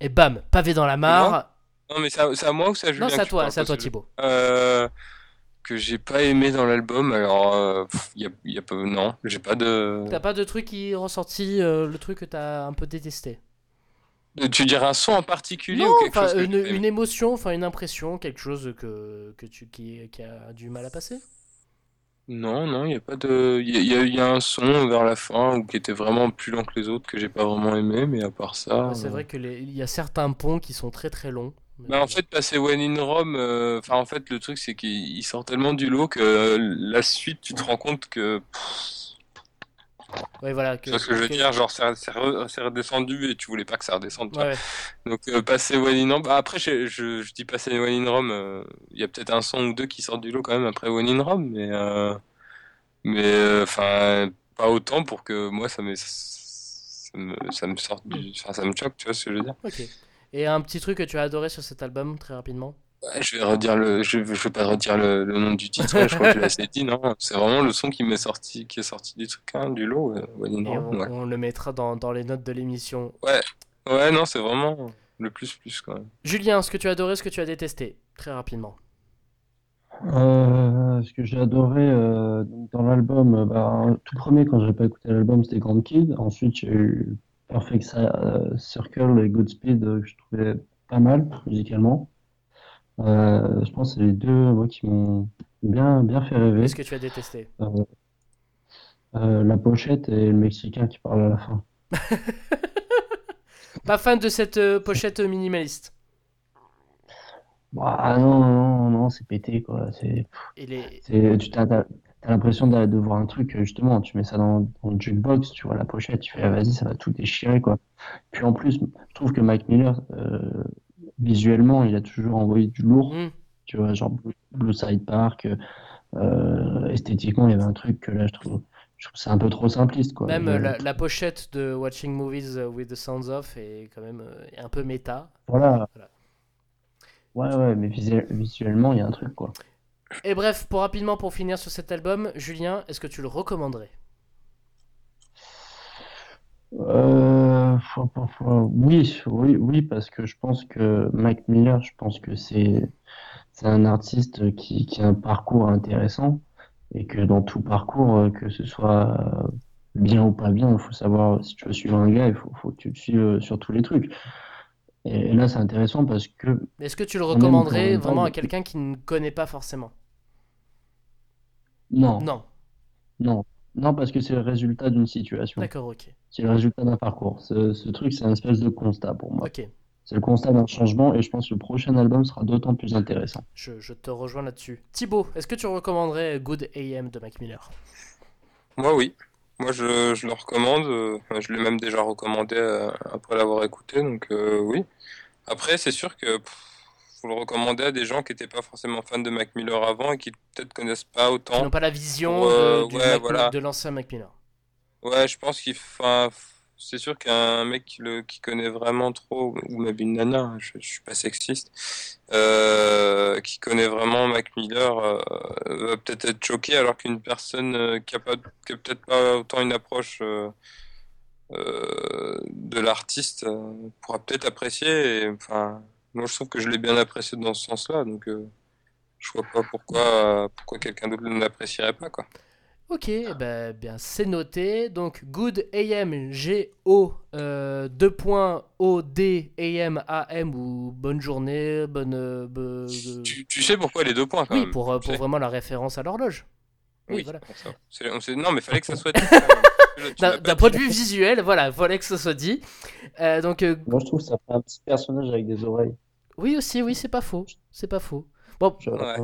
Et bam, pavé dans la mare. Non, mais c'est à, c'est à moi ou c'est à Julien Non, c'est que à tu toi, parles c'est à toi, Parce que- Thibaut. Euh, que j'ai pas aimé dans l'album, alors, euh, pff, y a, y a pas, non, j'ai pas de. T'as pas de truc qui est ressorti, euh, le truc que t'as un peu détesté? Tu dirais un son en particulier Non, ou quelque enfin, chose que une, émotion, enfin une impression, quelque chose que, que tu, qui, qui a du mal à passer? Non, non, il y a pas de. Il y, a- y un son vers la fin ou qui était vraiment plus lent que les autres que j'ai pas vraiment aimé, mais à part ça. C'est euh, vrai qu'il y a certains ponts qui sont très très longs. Bah, en fait, passer When in Rome, euh, enfin, en fait, le truc, c'est qu'il il sort tellement du lot que euh, la suite, tu te rends compte que. Ouais, voilà. Que, ce que je veux que- dire? Genre, c'est c'est re- c'est redescendu et tu voulais pas que ça redescende. Ouais, ouais. Donc, euh, passer When in Rome. bah, après, je, je, je dis passer When in Rome, euh, il y a peut-être un son ou deux qui sortent du lot quand même après When in Rome, mais. euh, mais, enfin, pas autant pour que moi, ça me. Ça me, ça me sorte du. Ça me choque, tu vois ce que je veux dire? Ok. Et un petit truc que tu as adoré sur cet album, très rapidement? Ouais, je vais redire le, je, je vais pas redire le, le nom du titre, je crois que je l'ai assez dit, non? C'est vraiment le son qui m'est sorti, qui est sorti du truc, hein, du lot, euh, on, ouais. on le mettra dans, dans les notes de l'émission. Ouais, non, c'est vraiment le plus plus quand même. Julien, ce que tu as adoré, ce que tu as détesté, très rapidement. Euh, ce que j'ai adoré euh, dans l'album, bah, tout premier quand j'ai pas écouté l'album, c'était Grand Kid. Ensuite, j'ai eu Perfect Ci- Circle et Goodspeed que je trouvais pas mal musicalement. Euh, je pense que c'est les deux moi, qui m'ont bien bien fait rêver. Qu'est-ce que tu as détesté? Euh, euh, la pochette et le Mexicain qui parle à la fin. <laughs> Pas fan de cette pochette minimaliste? Bah, non, non, non, non, c'est pété quoi. C'est, les... tu t'as l'impression de, de voir un truc, justement, tu mets ça dans, dans le jukebox, tu vois la pochette, tu fais, ah, vas-y, ça va tout déchirer, quoi. Puis en plus, je trouve que Mac Miller, visuellement, il a toujours envoyé du lourd, Hmm. tu vois, genre Blue, Blue Side Park, euh, esthétiquement, il y avait un truc que là, je trouve, je trouve que c'est un peu trop simpliste, quoi. Même euh, la, la pochette de Watching Movies with the Sounds Off est quand même euh, un peu méta. Voilà. Voilà. Ouais, ouais, mais visu- visuellement, il y a un truc, quoi. Et bref, pour rapidement pour finir sur cet album, Julien, est-ce que tu le recommanderais? Euh, oui, oui, oui, parce que je pense que Mac Miller, je pense que c'est c'est un artiste qui, qui a un parcours intéressant et que dans tout parcours, euh, que ce soit euh, bien ou pas bien, il faut savoir si tu veux suivre un gars, il faut, faut que tu le suives euh, sur tous les trucs. Et, là, c'est intéressant parce que Est-ce que tu le recommanderais vraiment à quelqu'un qui ne connaît pas forcément? Non, Non, non, non, parce que c'est le résultat d'une situation, d'accord, ok. c'est le résultat d'un parcours. Ce, ce truc, c'est un espèce de constat pour moi. Ok, C'est le constat d'un changement et je pense que le prochain album sera d'autant plus intéressant. je, je te rejoins là-dessus. Thibaut, est-ce que tu recommanderais Good AM de Mac Miller? Moi, oui. Moi, je, je le recommande. euh, je l'ai même déjà recommandé euh, après l'avoir écouté, donc euh, oui. Après, c'est sûr que pff, faut le recommander à des gens qui n'étaient pas forcément fans de Mac Miller avant et qui peut-être connaissent pas autant. n'ont pas la vision Euh, de, ouais, Mac- voilà. de l'ancien Mac Miller. Ouais, je pense qu'il c'est sûr qu'un mec qui, le, qui connaît vraiment trop, ou même une nana, hein, je, je suis pas sexiste, euh, qui connaît vraiment Mac Miller, euh, va peut-être être choqué, alors qu'une personne qui a pas, qui a peut-être pas autant une approche euh, de l'artiste euh, pourra peut-être apprécier. Et, enfin, moi, je trouve que je l'ai bien apprécié dans ce sens-là, donc euh, je vois pas pourquoi, pourquoi quelqu'un d'autre ne l'apprécierait pas, quoi. Ok, ben, bien c'est noté. Donc Good AM, G-O, euh, 2 points O-D, AM, A-M ou bonne journée, bonne... euh, be- Tu, tu sais pourquoi les deux points, quand oui, même. pour, euh, pour vraiment la référence à l'horloge. Oui, Oui, voilà. ça, non, mais fallait que ça soit <laughs> D'un point de vue visuel, voilà, fallait que ce soit dit. Euh, donc, euh, Moi, je trouve que ça fait un petit personnage avec des oreilles. oui aussi, oui, c'est pas faux. C'est pas faux. Bon, Ouais.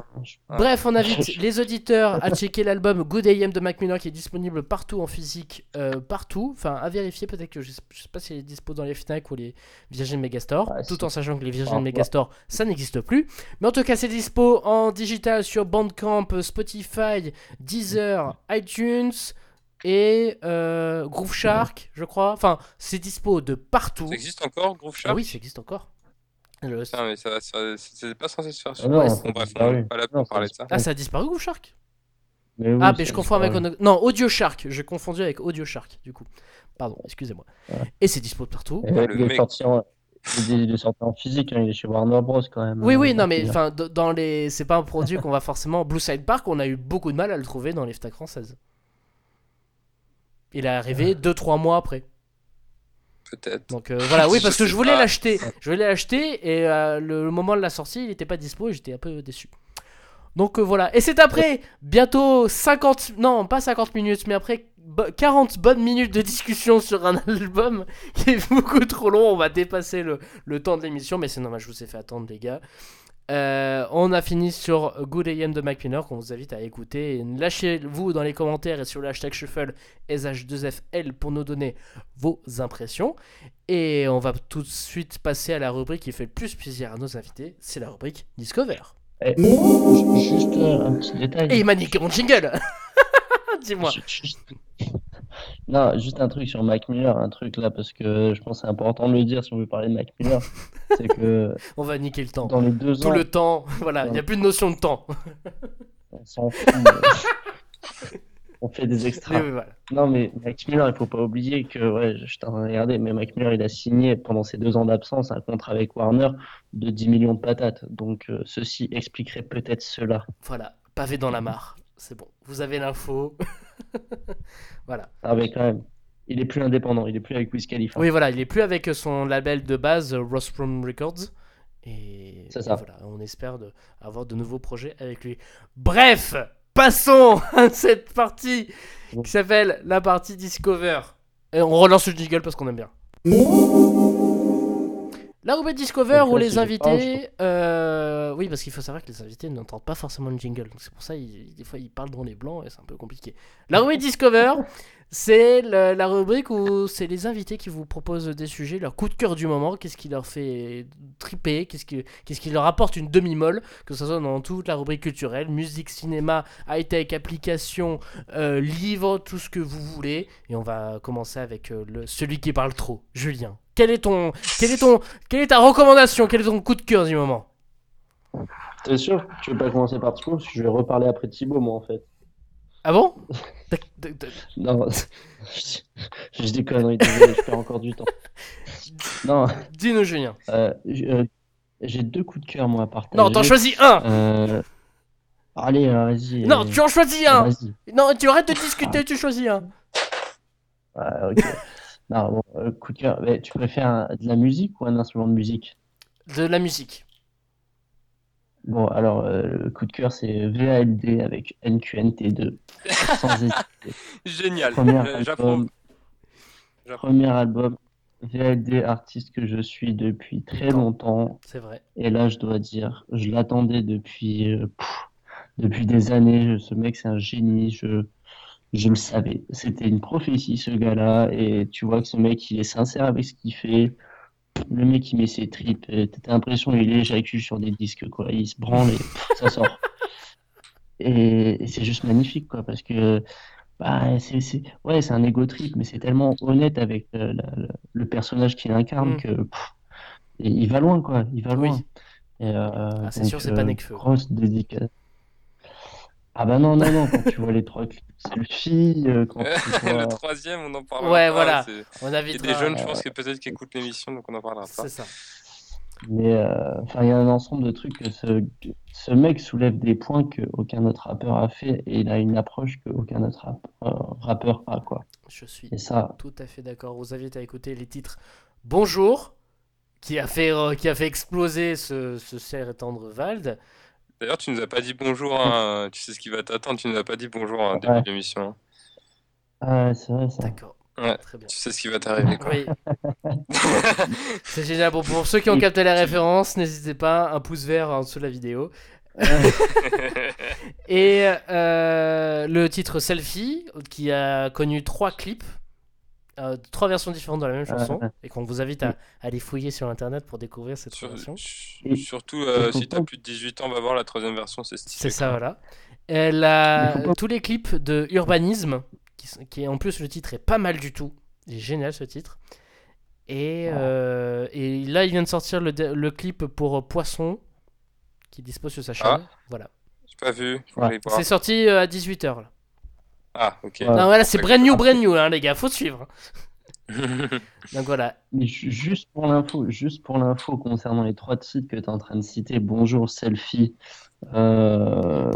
bref, on invite <laughs> les auditeurs à <laughs> checker l'album Good AM de Mac Miller qui est disponible partout en physique, euh, partout. Enfin, à vérifier, peut-être que je sais, je sais pas s'il est dispo dans les Fnac ou les Virgin Megastore, Ouais, tout si. en sachant que les Virgin. Megastore, ça n'existe plus. Mais en tout cas, c'est dispo en digital sur Bandcamp, Spotify, Deezer, iTunes et euh, Groove Shark, je crois. Enfin, c'est dispo de partout. Ça existe encore, Groove Ah Shark oui, ça existe encore. Le- Putain, mais ça, ça- c'est pas censé se faire sur Ah non, Bon, bref, disparu. on n'est pas là pour Non, parler de ça. Ah, ça a disparu Groove Shark Mais oui, Ah, mais je confonds avec. Non, Audio Shark. J'ai confondu avec Audio Shark, du coup. Pardon, excusez-moi. Ouais. Et c'est dispo de partout. Et le il, est mec. sorti en... il est- il est sorti en physique, hein, il est chez Warner Bros quand même. Oui, euh, oui, non, Mac mais enfin, dans les, c'est pas un produit <laughs> qu'on va forcément. Blue Side Park, on a eu beaucoup de mal à le trouver dans les FNAC françaises. Il est arrivé 2-3 mois après. Peut-être. Donc euh, voilà, oui, Je parce que je voulais l'acheter. Je voulais l'acheter et euh, le, le moment de la sortie, il était pas dispo et j'étais un peu déçu. Donc euh, voilà. Et c'est après bientôt 50, non pas 50 minutes, mais après bo- 40 bonnes minutes de discussion sur un album qui est beaucoup trop long. On va dépasser le, le temps de l'émission, mais c'est normal, je vous ai fait attendre les gars. Euh, on a fini sur Good AM de Mike qu'on vous invite à écouter. Lâchez-vous dans les commentaires et sur le hashtag Shuffle SH2FL pour nous donner vos impressions. Et on va tout de suite passer à la rubrique qui fait le plus plaisir à nos invités. C'est la rubrique Discover. Eh, juste euh, un petit détail. Et il m'a niqué mon jingle <laughs> Dis-moi. Juste- Non, juste un truc sur Mac Miller, un truc là, parce que je pense que c'est important de le dire si on veut parler de Mac Miller. c'est que <laughs> On va niquer le temps. dans les deux Tout ans, le temps, <laughs> voilà, il n'y a plus de notion de temps. on s'en fout. mais <laughs> on fait des Mais extras. oui, voilà. Non, mais Mac Miller, il faut pas oublier que, ouais, je t'en ai regardé, mais Mac Miller, il a signé pendant ses deux ans d'absence un contrat avec Warner de 10 millions de patates. Donc, euh, ceci expliquerait peut-être cela. Voilà, pavé dans la mare. C'est bon, vous avez l'info. <laughs> voilà. Ah, mais quand même, il est plus indépendant, il est plus avec Wiz Khalifa. Oui, voilà, il est plus avec son label de base, euh, Rostrum Records. Et ça. voilà, on espère de, avoir de nouveaux projets avec lui. Bref, passons <laughs> à cette partie qui s'appelle la partie Discover. Et on relance le jingle parce qu'on aime bien. La rubrique Discover Donc où là, les invités. euh, Oui, parce qu'il faut savoir que les invités n'entendent pas forcément le jingle. Donc c'est pour ça, ils- des fois, ils parlent dans les blancs et c'est un peu compliqué. La rubrique Discover, <laughs> c'est la rubrique où c'est les invités qui vous proposent des sujets, leur coup de cœur du moment, qu'est-ce qui leur fait triper, qu'est-ce qui, qu'est-ce qui leur apporte une demi-molle, que ce soit dans toute la rubrique culturelle, musique, cinéma, high-tech, applications, euh, livres, tout ce que vous voulez. Et on va commencer avec euh, le, celui qui parle trop, Julien. Quel est ton, quel est ton, quelle est ta recommandation? Quel est ton coup de cœur du moment? T'es sûr? Tu veux pas commencer par Thibaut? Je vais reparler après Thibaut, moi, en fait. Ah bon? <laughs> Non, <laughs> je, dis conneries, je perds encore du temps. <laughs> Non, Dis-nous, Julien. euh, euh, j'ai deux coups de cœur, moi, à partager. Non, t'en choisis un Euh, Allez, vas-y. Non, tu en choisis un. Non, tu arrêtes de discuter, tu choisis un. Ouais, ok. Non, bon, euh, coup de cœur. Mais tu préfères un- de la musique ou un instrument de musique? De la musique. Bon, alors, euh, le coup de cœur, c'est VALD avec NQNT2. <laughs> Sans hésiter. Génial. Premier Euh, J'approuve. album, J'approuve. premier album, VALD, artiste que je suis depuis très longtemps. C'est vrai. Et là, je dois dire, je l'attendais depuis, euh, pff, depuis des années. Je- Ce mec, c'est un génie. Je, je le savais. C'était une prophétie, ce gars-là. Et tu vois que ce mec, il est sincère avec ce qu'il fait. Le mec, il met ses tripes. T'as l'impression qu'il éjacule sur des disques, quoi. Il se branle et pff, ça sort. <laughs> Et, et c'est juste magnifique, quoi, parce que bah, c'est, ouais, c'est un ego trip, mais c'est tellement honnête avec euh, la- la- le personnage qu'il incarne Mm. que pff, il va loin, quoi. Il va loin. Euh, Ah, c'est sûr, c'est pas euh, Nekfeu. grosse dédicace. Ah bah non, non, non, quand tu vois les trois clips selfie, euh, quand <laughs> tu Le vois... troisième, on en parlera Ouais, pas, voilà. c'est- On Il y a des jeunes, je pense, que peut-être qui écoutent l'émission, donc on en parlera pas. C'est ça. Mais euh, enfin, il y a un ensemble de trucs que ce, ce mec soulève des points qu'aucun autre rappeur a fait et il a une approche qu'aucun autre rap- euh, rappeur a, quoi. Je suis Et ça, tout à fait d'accord. Vous invite à écouter les titres Bonjour, qui a fait, euh, qui a fait exploser ce, ce cher et tendre Vald. D'ailleurs, tu nous as pas dit bonjour, hein, tu sais ce qui va t'attendre, tu nous as pas dit bonjour hein, au début Ouais. de l'émission. hein. ah, c'est vrai ça. D'accord. Ouais. Très bien. Tu sais ce qui va t'arriver, quoi. Oui, <laughs> c'est génial. Bon, pour ceux qui ont capté la référence, n'hésitez pas, un pouce vert en dessous de la vidéo. <laughs> Et euh, le titre Selfie, qui a connu trois clips, euh, trois versions différentes de la même chanson, et qu'on vous invite à, à aller fouiller sur internet pour découvrir cette Sur- version. surtout euh, si t'as plus de 18 ans, va voir la troisième version, c'est stylé. C'est ça, voilà. Elle a faut pas- tous les clips de Urbanisme, qui, qui est en plus le titre est pas mal du tout. Il est génial ce titre. Et, euh, et là, il vient de sortir le, le clip pour Poisson, qui dispose sur sa chaîne. Ah. Voilà. J'ai pas vu, faut Ouais. aller voir. C'est sorti euh, à 18h. Là. Ah, ok. Non, voilà, c'est brand new, brand new, hein, les gars, faut suivre. <laughs> Donc voilà. Mais ju- juste pour l'info, juste pour l'info concernant les trois titres que tu es en train de citer, Bonjour, Selfie, euh,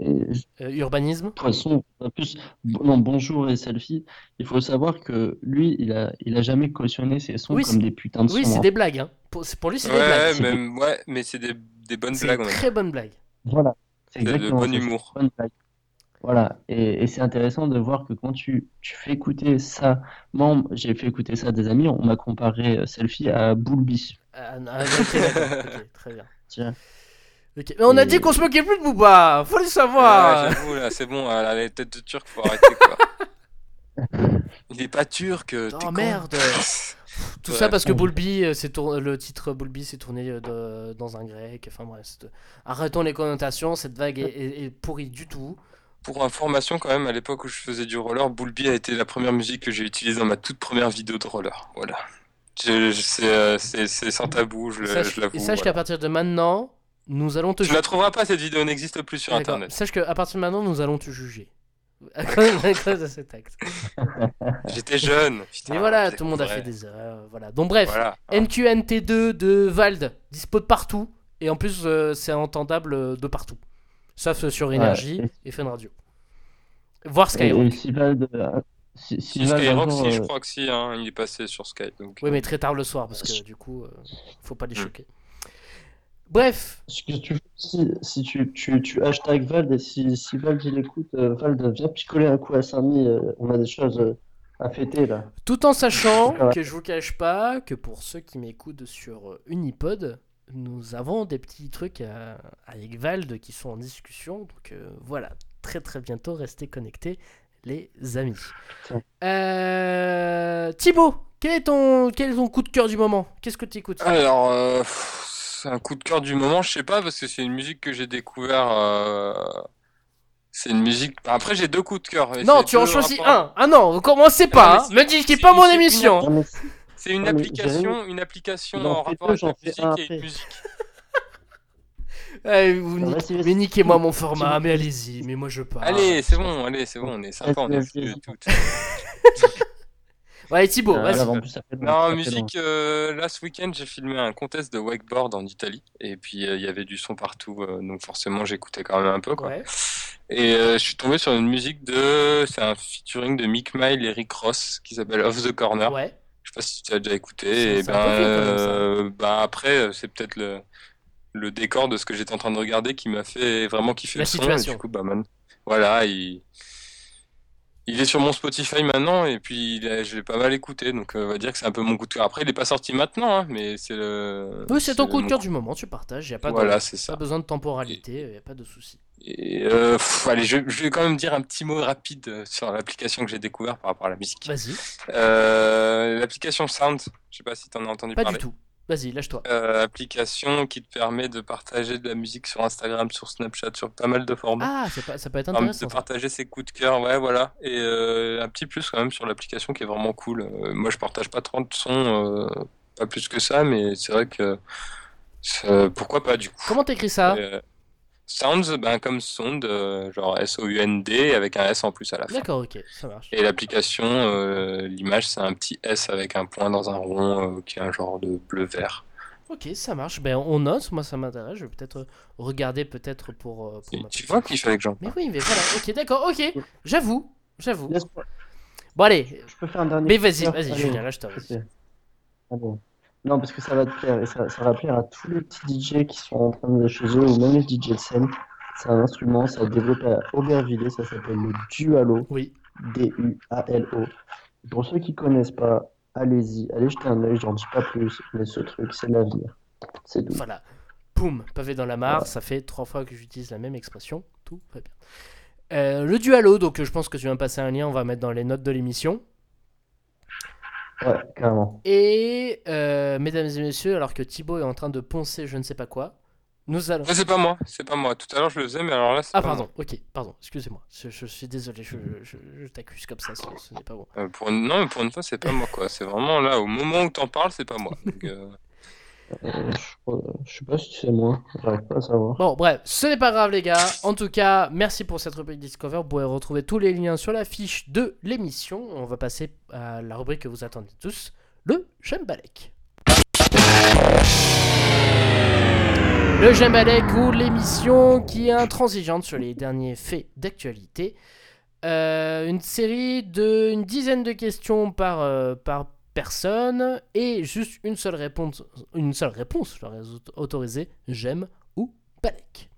Euh, urbanisme. Poisson, en plus, non, Bonjour et Selfie, il faut savoir que lui, il a, il a jamais cautionné ses sons Oui, comme c'est- des putains de Oui, sons. c'est hein. des blagues. Hein. Pour, c'est- pour lui, c'est des blagues. même, ouais, mais c'est des, des bonnes blagues même très bonne blague. Voilà, c'est. De- bon humour. une bonne blague. Voilà, et, et c'est intéressant de voir que quand tu, tu fais écouter ça, moi, j'ai fait écouter ça à des amis, on m'a comparé euh, Selfie à Boulby. Ah, non, ah, ok, d'accord. Ok, très bien. Tiens. Ok. Mais on a Et- dit qu'on se moquait plus de Booba. Faut le Ouais, savoir. j'avoue, là, c'est bon, elle a les têtes de turc, faut arrêter, quoi. <laughs> Il est pas turc, t'es Oh con. merde. Tout Ouais. ça parce que Bulby, euh, tour- le titre Bulby s'est tourné euh, de- dans un grec. Enfin bref, c'est- arrêtons les connotations. Cette vague est, est- est pourrie du tout. Pour information, quand même, à l'époque où je faisais du roller, Bulby a été la première musique que j'ai utilisée dans ma toute première vidéo de roller. Voilà. C'est, euh, c'est, c'est sans tabou, je, l'avoue. et sache voilà. qu'à partir de maintenant, nous allons te Tu ne la trouveras pas, cette vidéo n'existe plus sur internet. Sache qu'à partir de maintenant, nous allons te juger. <laughs> À cause, de cet acte. <laughs> J'étais jeune. Putain, Mais voilà, tout le monde a fait des erreurs. Voilà. Donc bref, Voilà. NQNT2 de Vald, dispo de partout. Et en plus, euh, c'est entendable euh, de partout. Sauf euh, sur Énergie et- et Fun Radio. Voir Skyrock. et euh, Si, Skyrock, jour, si, je euh, crois que si, hein, il est passé sur Skype. Donc, Oui, mais très tard le soir, parce que du coup, euh, faut pas les Mm. choquer. Bref, Ce que tu fais, si, si tu, tu, tu hashtag Vald et si, si Vald il écoute, euh, Vald, viens picoler un coup à Samy, euh, on a des choses euh, à fêter là. Tout en sachant que je vous cache pas que pour ceux qui m'écoutent sur euh, Unipod, nous avons des petits trucs à- avec Vald qui sont en discussion. Donc euh, voilà, très très bientôt, restez connectés, les amis. Euh, Thibaut, quel est, ton, quel est ton coup de cœur du moment? Qu'est-ce que tu écoutes Alors, euh, c'est un coup de cœur du moment, je sais pas, parce que c'est une musique que j'ai découvert. euh, C'est une musique. Après, j'ai deux coups de cœur. Non, tu en choisis un. Ah non, commencez Ah, pas. hein. Me dis c'est- pas mon une C'est une Ah, application, une application en en fait rapport deux, avec la musique et une musique. <laughs> Eh, vous Non, ni- vas-y, vas-y. mais niquez-moi mon format, mais allez-y, mais moi je pars. Allez, c'est bon, allez, c'est bon, on est sympa, on est Vas-y, vieux vas-y. et tout. Ouais, Thibaut, Ah, vas-y. en plus, fait long, Non, long. musique, euh, là ce week-end j'ai filmé un contest de wakeboard en Italie et puis euh, il y avait du son partout euh, donc forcément j'écoutais quand même un peu quoi. Ouais. Et euh, je suis tombé sur une musique de. C'est un featuring de Mick Mile et Rick Ross qui s'appelle Off the Corner. Ouais. Je sais pas si tu as déjà écouté. Et ben, euh, ben après, euh, c'est peut-être le, le décor de ce que j'étais en train de regarder qui m'a fait vraiment kiffer La le son. Situation. du coup, bah, man, voilà, il, il est sur mon Spotify maintenant et puis il a- je l'ai pas mal écouté. Donc, euh, on va dire que c'est un peu mon coup de cœur. Après, il est pas sorti maintenant, hein, mais c'est le. Oui, c'est ton coup de mon cœur du moment, tu partages, y a pas, Voilà, besoin de temporalité, y a pas de souci. Et euh, pff, allez, je, je vais quand même dire un petit mot rapide euh, sur l'application que j'ai découvert par rapport à la musique. Vas-y. Euh, l'application Sound, je sais pas si tu en as entendu Pas parler. du tout. Vas-y, lâche-toi. Euh, application qui te permet de partager de la musique sur Instagram, sur Snapchat, sur pas mal de formats. Ah, c'est pas, ça peut être intéressant. de ça. partager ses coups de cœur, ouais, voilà. Et un petit plus quand même sur l'application qui est vraiment cool. Moi, je partage pas trop de sons, pas plus que ça, mais c'est vrai que ça- pourquoi pas du coup. Comment t'écris ça? Sounds, ben, comme sound, euh, genre S-O-U-N-D avec un S en plus à la fin. D'accord, ok, ça marche. Et l'application, euh, l'image, c'est un petit S avec un point dans un rond euh, qui est un genre de bleu-vert. Ok, ça marche. Ben, on note, moi ça m'intéresse. Je vais peut-être regarder peut-être pour. pour ma Tu vois qu'il fallait que j'en Mais oui, mais voilà. Ok, d'accord, ok. J'avoue, j'avoue. Bon, allez. Je peux faire un dernier Mais vas-y, vas-y, Julien, lâche-toi. s'il te. Non, parce que ça va te plaire et ça, ça va plaire à tous les petits DJ qui sont en train de chez eux ou même les DJ de scène. C'est un instrument, ça a été développé à Aubervilliers, ça s'appelle le Dualo, Oui. D-U-A-L-O. Pour ceux qui connaissent pas, allez-y, allez jeter un œil, j'en dis pas plus, mais ce truc, c'est l'avenir. C'est tout. Voilà. Poum, pavé dans la mare. Voilà. Ça fait trois fois que j'utilise la même expression. Tout va bien. Euh, le dualo, donc je pense que tu vas me passer un lien, on va mettre dans les notes de l'émission. Ouais, carrément. Et euh, mesdames et messieurs, alors que Thibaut est en train de poncer je ne sais pas quoi, nous allons. Mais c'est pas moi, c'est pas moi. Tout à l'heure je le faisais, mais alors là c'est Ah pas pardon, ok, pardon, excusez-moi, je, je suis désolé, je, je- je t'accuse comme ça, ce, ce n'est pas bon. moi. Euh, pour une... Non, mais pour une fois c'est pas moi quoi. C'est vraiment là, au moment où t'en parles, c'est pas moi. <laughs> Donc, Euh, je, crois- je sais pas si c'est moi. Bon, bref, ce n'est pas grave, les gars. En tout cas, merci pour cette rubrique Discover. Vous pouvez retrouver tous les liens sur la fiche de l'émission. On va passer à la rubrique que vous attendez tous le J'aime Balek. Le J'aime Balek ou l'émission qui est intransigeante sur les derniers faits d'actualité. Euh, une série de une dizaine de questions par, euh, par personne et juste une seule réponse, une seule réponse, je leur ai auto- autorisé, j'aime ou Balek.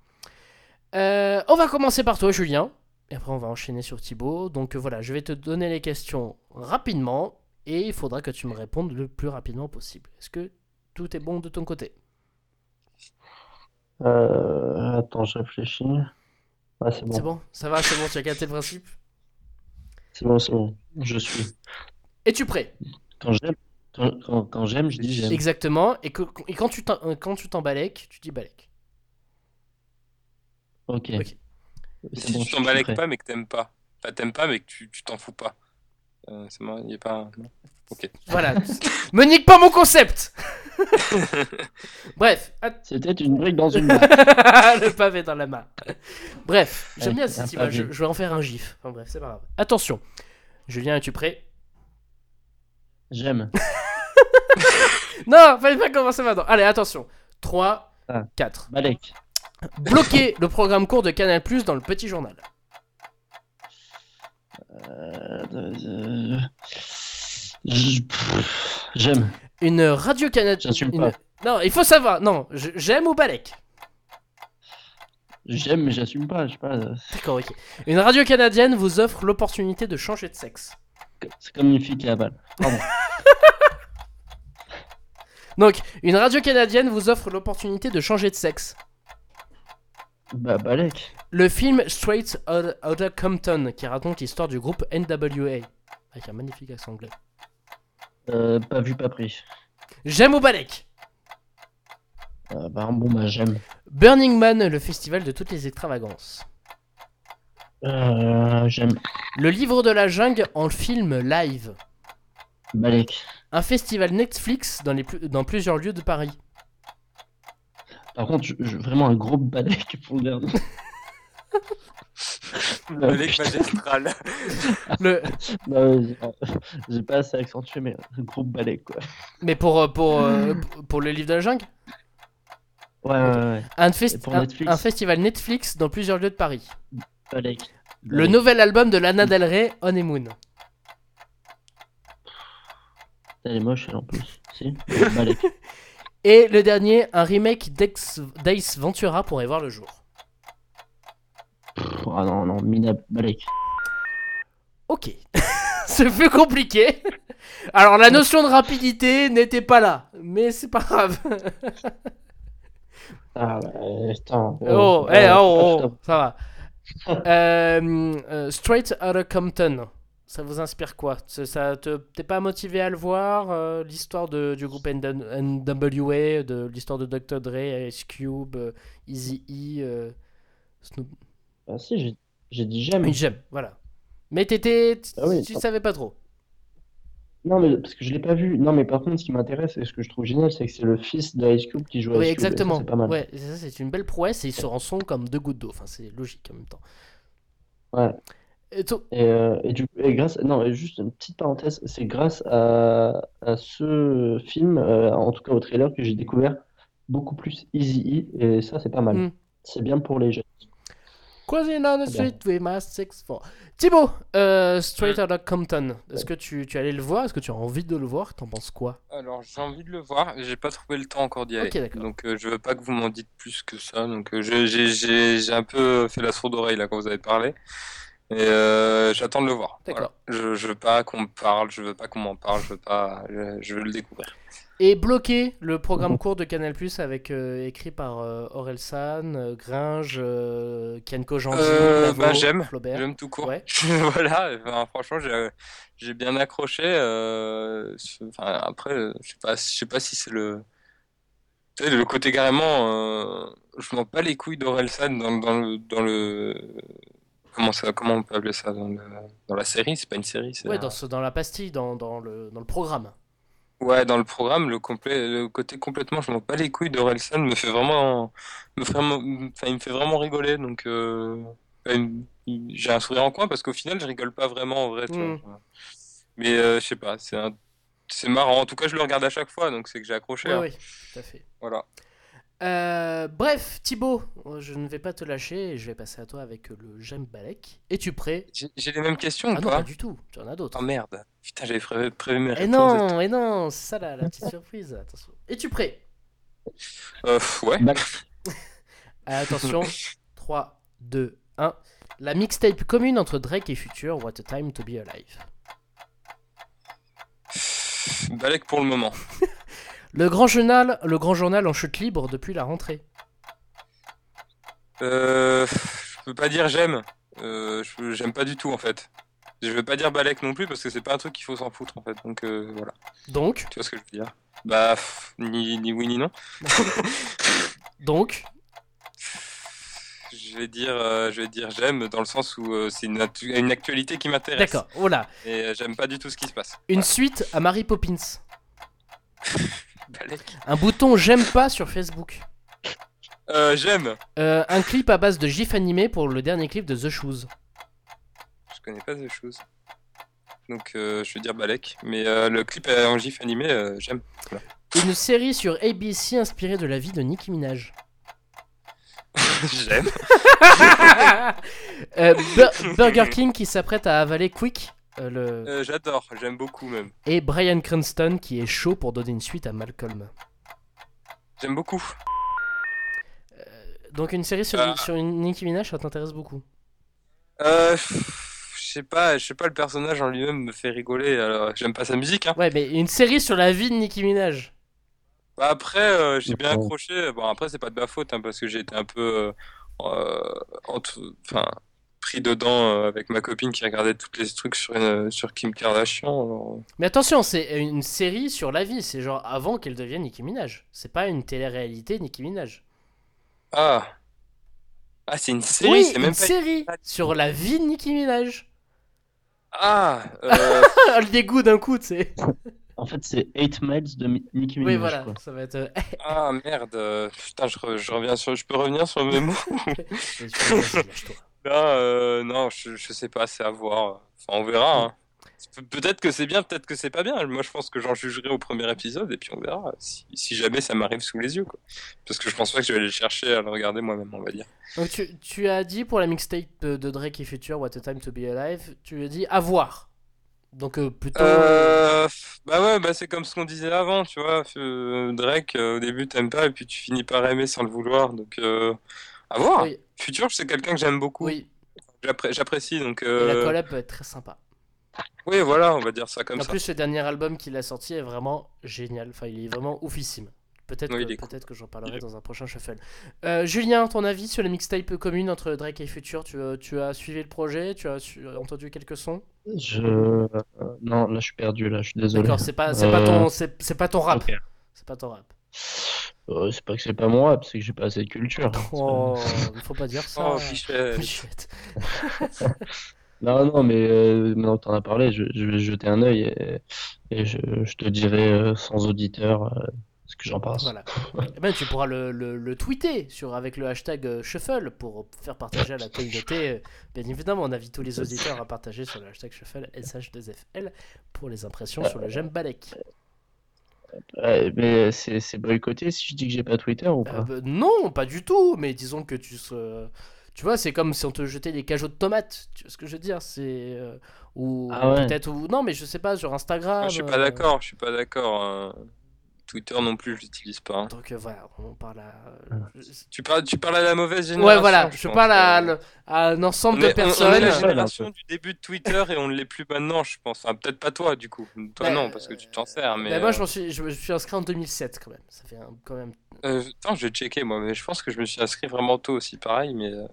Euh, on va commencer par toi, Julien, et après on va enchaîner sur Thibaut. Donc euh, voilà, je vais te donner les questions rapidement et il faudra que tu me répondes le plus rapidement possible. Est-ce que tout est bon de ton côté? Euh, attends, je réfléchis. Ah, c'est C'est bon, bon? Ça va, c'est bon, tu as capté le principe? C'est bon, c'est bon. Je suis. Es-tu prêt? Quand j'aime, quand, quand- quand j'aime, je dis j'aime. Exactement. Et, que, et quand tu t'en- euh, quand tu t'en balèques, tu dis balèque. Ok. Si bon, tu je t'en suis balèques prêt. pas mais que t'aimes pas. Enfin, t'aimes pas mais que tu tu t'en fous pas. Euh, c'est moi, y a pas. non Ok. Voilà. <laughs> Me nique pas mon concept <laughs> Bref, att- C'était une brique dans une mare. <laughs> le pavé dans la main. Bref, j'aime Ouais, bien cette image. Je, je vais en faire un gif. Enfin bref, c'est pas grave. Attention. Julien, es-tu prêt? J'aime. <laughs> Non, fallait pas commencer maintenant. Allez, attention. 3, Ah. 4. Balek. Bloquer le programme court de Canal Plus dans le petit journal. Euh, euh, J'aime. Une radio canadienne. J'assume pas. Non, il faut savoir. Non, j'aime ou balèque J'aime, mais j'assume pas. Je sais pas. D'accord, ok. Une radio canadienne vous offre l'opportunité de changer de sexe. C'est comme une fille qui avale. Pardon. <laughs> Donc, une radio canadienne vous offre l'opportunité de changer de sexe. bah, Balek. Le film Straight Outta Compton, qui raconte l'histoire du groupe NWA, avec un magnifique accent anglais. Euh, pas vu, pas pris. J'aime au Balek? Euh, bah, bon, bah, j'aime. Burning Man, le festival de toutes les extravagances. Euh, j'aime. Le livre de la jungle en film live. Balek. Un festival Netflix dans, les dans plusieurs lieux de Paris. Par contre, je, je- vraiment un gros Balek pour le dernier. Balek magistral. <laughs> Le... Non, j'ai- j'ai pas assez accentué, mais un gros Balek, quoi. Mais pour, euh, pour, euh, pour le livre de la jungle? Ouais, ouais, ouais. un, fest- Et pour un- Netflix un festival Netflix dans plusieurs lieux de Paris. Balek. Le Balek. nouvel album de Lana Del Rey, Honeymoon. Elle est moche, elle en plus. Si <laughs> Balek. Et le dernier, un remake d'Ace Ventura pourrait voir le jour. Pff, Ah non, non, Mina Balek. Ok. <laughs> C'est plus compliqué. Alors la notion de rapidité n'était pas là, mais c'est pas grave. Ah ouais, putain. Oh, eh, ah, oh, putain. oh, ça va. <laughs> Euh, euh, Straight Outta Compton, ça vous inspire quoi? Ça- ça te- T'es pas motivé à le voir euh, L'histoire du groupe NWA, de l'histoire de Dr. Dre, Ice Cube, euh, Eazy-E, euh, Snoop. Ah si, j'ai- dit j'aime. J'aime, voilà. Mais t'étais, Ah oui, tu savais pas trop. Non, mais parce que je l'ai pas vu. Non, mais par contre, ce qui m'intéresse et ce que je trouve génial, c'est que c'est le fils d'Ice Cube qui joue Oui, Ice Cube, et ça, exactement. c'est pas mal. Ouais, ça c'est une belle prouesse et ils se rançon comme deux gouttes d'eau. Enfin, c'est logique en même temps. Ouais. Et Et, euh, et du coup, et grâce, non, et juste une petite parenthèse, c'est grâce à, à ce film, euh, en tout cas au trailer, que j'ai découvert beaucoup plus Easy E, et ça, c'est pas mal. Mm. C'est bien pour les jeunes. Crossing on the street with my six four. Thibaut, euh, Straight Outta Compton. Est-ce que tu, tu allais le voir? Est-ce que tu as envie de le voir? T'en penses quoi? Alors j'ai envie de le voir, j'ai pas trouvé le temps encore d'y aller. Ok, d'accord. Donc euh, je veux pas que vous m'en dites plus que ça. Donc euh, j'ai j'ai- j'ai un peu fait la sourde oreille là quand vous avez parlé. Et euh, j'attends de le voir. D'accord. Voilà. Je, je veux pas qu'on me parle, je veux pas qu'on m'en parle, je veux pas, je, je veux le découvrir. Et Bloqué, le programme court de Canal Plus avec euh, écrit par euh, Aurel San, euh, Gringe, euh, Kian Kojandi, Euh, bah, j'aime. Flaubert. J'aime tout court. Ouais. <laughs> Voilà, franchement, j'ai j'ai bien accroché. euh, enfin, après, je sais pas, je sais pas si c'est le, le côté carrément. euh, je m'en bats les couilles d'Orelsan dans, dans le, dans le, comment ça, comment on peut appeler ça dans le, dans la série? C'est pas une série, c'est Ouais, dans, ce- dans la pastille, dans, dans, le, dans le programme. Ouais, dans le programme, le complet, le côté complètement, je m'en bats les couilles d'Orelsan me fait vraiment, me fait vraiment, enfin, il me fait vraiment rigoler. Donc, euh, j'ai un sourire en coin parce qu'au final, je rigole pas vraiment en vrai, tu Mm. vois. Mais euh, je sais pas, c'est un, c'est marrant. En tout cas, je le regarde à chaque fois, donc c'est que j'ai accroché. Oui, hein. oui, tout à fait. Voilà. Euh, bref, Thibaut, euh, je ne vais pas te lâcher et je vais passer à toi avec euh, le J'aime Balek. Es-tu prêt? J'ai j'ai les mêmes questions Ah ou non, pas? pas du tout, tu en as d'autres. Oh merde. Putain, j'avais prévu, prévu mes Et réponses. non, et non, c'est ça la, la petite surprise. Attention. Es-tu prêt? Euh, ouais. Bah, <laughs> Attention, 3, 2, 1. La mixtape commune entre Drake et Future, What a Time to Be Alive. Balek pour le moment. <laughs> Le grand journal, le grand journal en chute libre depuis la rentrée. Euh, je peux pas dire j'aime. Euh, j'aime pas du tout en fait. Je veux pas dire Balek non plus parce que c'est pas un truc qu'il faut s'en foutre en fait. Donc euh, voilà. Donc, Tu vois ce que je veux dire? Bah, pff, ni, ni oui ni non. <laughs> donc, Je vais dire, euh, je vais dire j'aime dans le sens où euh, c'est une, actu- une actualité qui m'intéresse. d'accord, voilà. Et j'aime pas du tout ce qui se passe. Une suite à Mary Poppins. <laughs> <laughs> Un bouton J'aime pas sur Facebook. Euh, j'aime. Euh, un clip à base de gif animé pour le dernier clip de The Shoes. Je connais pas ces choses. Donc euh, je vais dire Balek. Mais le clip en gif animé, j'aime. Une série sur ABC inspirée de la vie de Nicki Minaj. <laughs> j'aime. <laughs> Bur- Burger King qui s'apprête à avaler Quick. Euh, le... Euh, J'adore. J'aime beaucoup même. Et Brian Cranston qui est chaud pour donner une suite à Malcolm. J'aime beaucoup. Donc une série sur, sur une Nicki Minaj, ça t'intéresse beaucoup? Euh, pff, sais pas, je sais pas, le personnage en lui-même me fait rigoler. Alors, j'aime pas sa musique. Hein. Ouais, mais une série sur la vie de Nicki Minaj. Bah, après, euh, j'ai bien accroché. Bon, après, c'est pas de ma faute, hein, parce que j'ai été un peu, euh, euh, en tout- enfin, pris dedans euh, avec ma copine qui regardait tous les trucs sur, une- sur Kim Kardashian. alors, Mais attention, c'est une série sur la vie. C'est genre avant qu'elle devienne Nicki Minaj. C'est pas une télé-réalité Nicki Minaj. Ah, ah, c'est une série, oui, c'est une même pas. série sur la vie de Nicki Minaj. Ah, euh, <laughs> le dégoût d'un coup, tu sais. <laughs> En fait, c'est 8 Miles de Nicki Minaj. Oui, voilà, quoi. ça va être. euh, <laughs> ah merde. euh, Putain, je, re- je reviens sur, je peux revenir sur mes mots. Vas-y, lâche-toi. Là, euh, non, je, je sais pas, c'est à voir. Enfin, on verra. hein. Pe- Peut-être que c'est bien, peut-être que c'est pas bien. Moi, je pense que j'en jugerai au premier épisode et puis on verra si, si jamais ça m'arrive sous les yeux. Quoi. Parce que je pense pas que je vais aller chercher à le regarder moi-même, on va dire. Donc, tu, tu as dit pour la mixtape de, de Drake et Future, What a Time to Be Alive, tu as dit à voir. Donc, euh, plutôt. Euh, bah ouais, bah c'est comme ce qu'on disait avant, tu vois. euh, Drake, euh, au début, t'aimes pas et puis tu finis par aimer sans le vouloir. Donc, euh, à voir. Oui, Future, c'est quelqu'un que j'aime beaucoup. oui. J'appré- J'apprécie. Donc, Et la euh, collab peut être très sympa. oui, voilà, on va dire ça comme En ça. plus, le dernier album qu'il a sorti est vraiment génial. Enfin, il est vraiment oufissime. Peut-être Oui, que, cool. j'en parlerai dans un prochain shuffle. Euh, Julien, ton avis sur la mixtape commune entre Drake et Future? Tu, as- tu as suivi le projet? Tu as su- entendu quelques sons? Je... euh, Non, là, je suis perdu, là, je suis désolé. D'accord, c'est pas, Euh, ton rap. C'est pas ton rap. Euh, c'est pas que c'est pas mon rap, c'est que j'ai pas assez de culture. Oh, il faut pas dire ça. Oh, Fichette. Fichette. <laughs> Non, non, mais euh, maintenant que t'en as parlé, je, je vais jeter un œil et, et je, je te dirai euh, sans auditeur euh, ce que j'en pense. Voilà. Eh ben, tu pourras le, le, le tweeter sur, avec le hashtag Shuffle pour faire partager à la communauté. Bien évidemment, on invite tous les auditeurs à partager sur le hashtag Shuffle SH2FL pour les impressions sur le j'aime Balek. Ouais, mais c'est c'est boycotté si je dis que j'ai pas Twitter ou Euh, pas? bah, non, pas du tout, mais disons que tu se. Tu vois, c'est comme si on te jetait des cajots de tomates. Tu vois ce que je veux dire C'est. euh, ou Ah ouais. peut-être. Ou... Non, mais je sais pas, sur Instagram. Ah, je suis pas euh, d'accord, je suis pas d'accord. Twitter non plus, je l'utilise pas. hein. Donc euh, voilà, on parle à. Tu parles, tu parles à la mauvaise génération. Ouais, voilà, je parle à, euh. le- à un ensemble On de est, on- on est personnes. la génération du début de Twitter et on ne l'est plus maintenant, je pense. Enfin, peut-être pas toi, du coup. Toi, Bah, non, parce que tu t'en sers. Mais Bah, moi, euh, je, m'en suis, je me suis inscrit en 2007 quand même. Ça fait un- quand même. euh, attends, je vais checker, moi. Mais je pense que je me suis inscrit vraiment tôt aussi, pareil. Mais euh,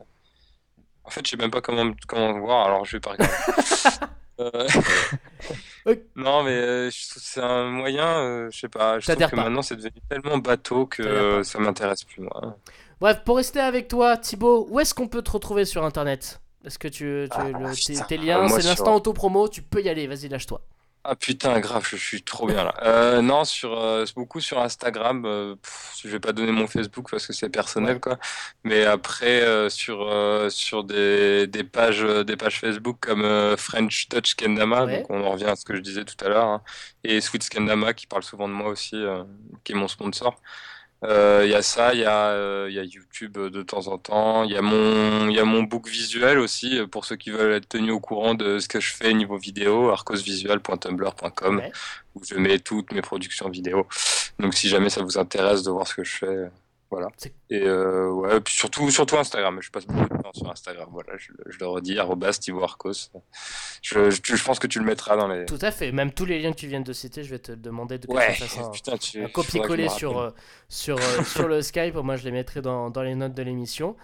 en fait, je sais même pas comment, comment voir, alors je vais pas regarder. <laughs> Euh. <laughs> Non, mais euh, je trouve que c'est un moyen, euh, je sais pas. Je trouve que pas. maintenant, c'est devenu tellement bateau que euh, ça m'intéresse plus, moi. Bref, pour rester avec toi, Thibaut, où est-ce qu'on peut te retrouver sur internet? Est-ce que tu, tu- Ah, le- tes, tes liens, moi, c'est l'instant auto-promo, tu peux y aller, vas-y, lâche-toi. Ah putain, grave, je suis trop bien là. Euh, non, sur euh, beaucoup sur Instagram. euh, pff, je vais pas donner mon Facebook parce que c'est personnel quoi. Mais après euh, sur euh, sur des, des pages euh, des pages Facebook comme French Touch Kendama, Ouais. donc on en revient à ce que je disais tout à l'heure, hein, et Sweet Kendama qui parle souvent de moi aussi, euh, qui est mon sponsor. Euh, Il y a ça, il y a euh, y a YouTube euh, de temps en temps. Il y a mon y a mon book visuel aussi euh, pour ceux qui veulent être tenus au courant de ce que je fais niveau vidéo, arcosvisual.tumblr.com Ouais. où je mets toutes mes productions vidéo. Donc si jamais ça vous intéresse de voir ce que je fais, euh, voilà. Et euh, ouais, puis surtout, surtout Instagram. Je passe beaucoup de temps sur Instagram. Voilà, je, le- je le redis, arrobas Thibaut Arcos. Je, je, je pense que tu le mettras dans les. Tout à fait, même tous les liens que tu viens de citer, je vais te demander de Ouais, putain, tu. un copier-coller sur, euh, sur, euh, <laughs> sur le Skype, moi je les mettrai dans, dans les notes de l'émission.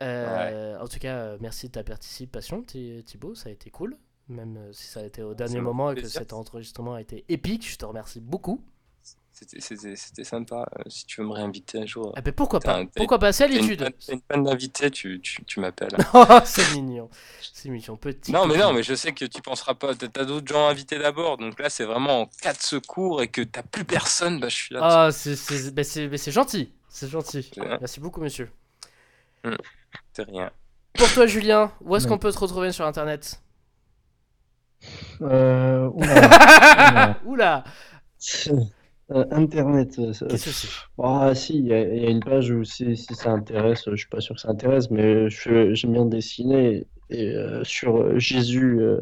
En tout cas, merci de ta participation, Thi- Thibaut, ça a été cool. Même si ça a été au dernier moment et que cet enregistrement a été épique, je te remercie beaucoup. C'était- sympa. Euh, Si tu veux me réinviter un jour. Ah ben pourquoi pas Pourquoi pas C'est à l'étude. une panne d'invité, tu, tu, tu m'appelles. <laughs> Oh, c'est mignon. C'est mignon, petit. Non, mais non, mais je sais que tu penseras pas. T'as d'autres gens invités d'abord. Donc là, c'est vraiment en cas de secours et que t'as plus personne. Bah, je suis là. Ah, c'est c'est- c'est- c'est gentil. C'est gentil. Merci beaucoup, monsieur. C'est rien. Pour toi, Julien, où est-ce qu'on peut te retrouver sur internet? Euh, oula. <laughs> Oula <laughs> Internet. euh, ça- Qu'est-ce que c'est? Ah si, il y, a il y a une page où si, si ça intéresse, je suis pas sûr que ça intéresse, mais j'aime bien dessiner et euh, sur euh, Jésus euh,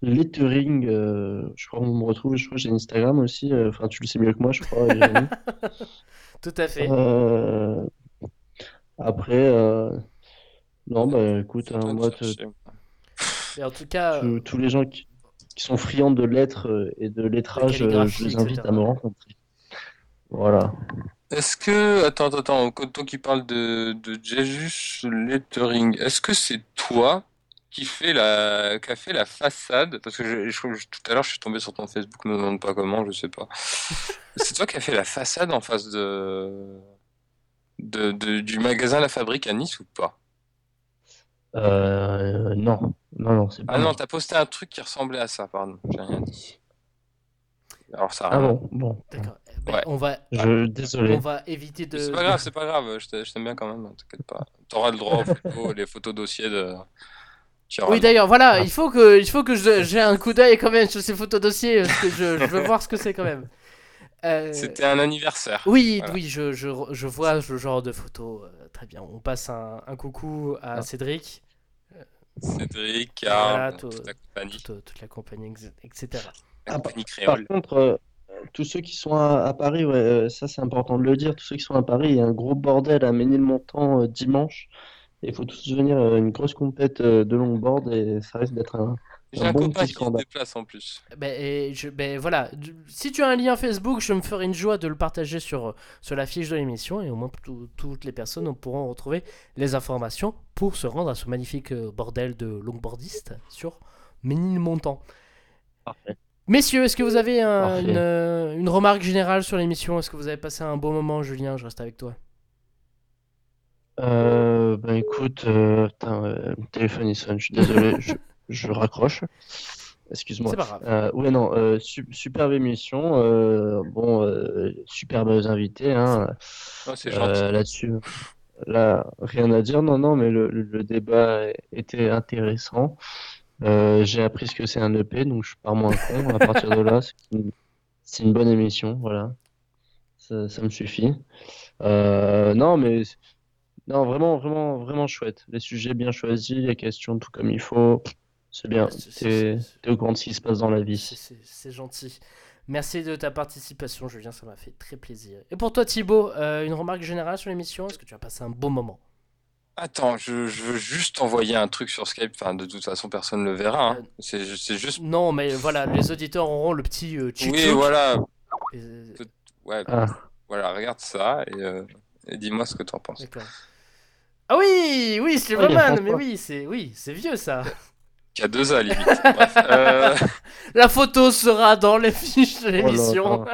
lettering, euh, je crois qu'on me retrouve, je crois que j'ai Instagram aussi, euh, enfin tu le sais mieux que moi, je crois. <laughs> Tout à fait. Euh, après, euh, non bah écoute, hein, moi te en tout cas, Tous, tous les gens qui, qui sont friands de lettres euh, et de lettrage, euh, je les invite etc. à me rencontrer. Voilà. Est-ce que, attends, attends, attends, quand toi qui parles de, de Jesus Lettering, est-ce que c'est toi qui fait la, qui a fait la façade? Parce que je, je- tout à l'heure, je suis tombé sur ton Facebook, me demande pas comment, je sais pas. <laughs> C'est toi qui as fait la façade en face de, de, de- du magasin La Fabrique à Nice ou pas? Euh, non, non, non, c'est pas Ah non, t'as posté un truc qui ressemblait à ça, pardon, j'ai rien dit. Alors ça Ah rien. bon, bon. d'accord. Eh ben, Ouais. on va, Je, désolé. on va éviter de. C'est pas grave, c'est pas grave, je t'a- je t'aime bien quand même, hein, t'inquiète pas. T'auras le droit aux photos, les photos dossiers de. Tu auras Oui, le- d'ailleurs, voilà, Ah. il faut que, il faut que je- j'ai un coup d'œil quand même sur ces photos dossiers, parce que je, je veux voir ce que c'est quand même. Euh, C'était un anniversaire. Oui, Voilà. oui, je, je, je vois ce genre de photos. euh, très bien. On passe un, un coucou à Ah. Cédric, Cédric, Voilà, tout- toute la compagnie, toute, toute la compagnie, ex- etc. la Ah, compagnie Par créole. contre, euh, tous ceux qui sont à, à Paris, ouais, euh, ça c'est important de le dire, tous ceux qui sont à Paris, il y a un gros bordel à Ménilmontant euh, dimanche. Et il faut tous venir une grosse compète euh, de longboard et ça risque d'être un, J'ai un un bon copain petit qui se déplace en plus. Ben, et je, ben voilà, si tu as un lien Facebook, je me ferai une joie de le partager sur, sur la fiche de l'émission et au moins tout- toutes les personnes pourront retrouver les informations pour se rendre à ce magnifique euh, bordel de longboardistes sur Ménilmontant. Parfait. Messieurs, est-ce que vous avez un- Parfait. une, euh, une remarque générale sur l'émission? Est-ce que vous avez passé un bon moment, Julien? Je reste avec toi. Euh, ben écoute, euh, putain, euh, mon téléphone il sonne, je suis désolé, <laughs> je, je raccroche. Excuse-moi. C'est pas grave. Euh, ouais, non, euh, su- superbe émission. euh, bon, euh, superbes invités. Hein, Oh, c'est euh, gentil. là-dessus. Là, rien à dire. Non, non, mais le, le- le débat était intéressant. Euh, j'ai appris ce que c'est un EP, donc je pars moins con. À partir de là, c'est une, bonne émission. Voilà. Ça, ça me suffit. Euh, non, mais non, vraiment, vraiment, vraiment chouette. Les sujets bien choisis, les questions tout comme il faut. C'est bien. T'es, au courant de ce qui se passe dans la vie. C'est gentil. Merci de ta participation, Julien, ça m'a fait très plaisir. Et pour toi, Thibaut, euh, une remarque générale sur l'émission? Est-ce que tu as passé un bon moment? Attends, je, je veux juste envoyer un truc sur Skype. Enfin, de toute façon, personne ne le verra. hein. Euh, C'est c'est juste. Non, mais voilà, les auditeurs auront le petit euh, Oui, tchik-tchouk. voilà. Et- euh, Ouais, Ah, voilà, regarde ça et, euh, et dis-moi ce que tu en penses. Ah oui, oui, Roman, François. mais oui, c'est oui, c'est vieux ça. <laughs> Qui a deux A limite. <laughs> Bref, euh, La photo sera dans les fiches de là l'émission.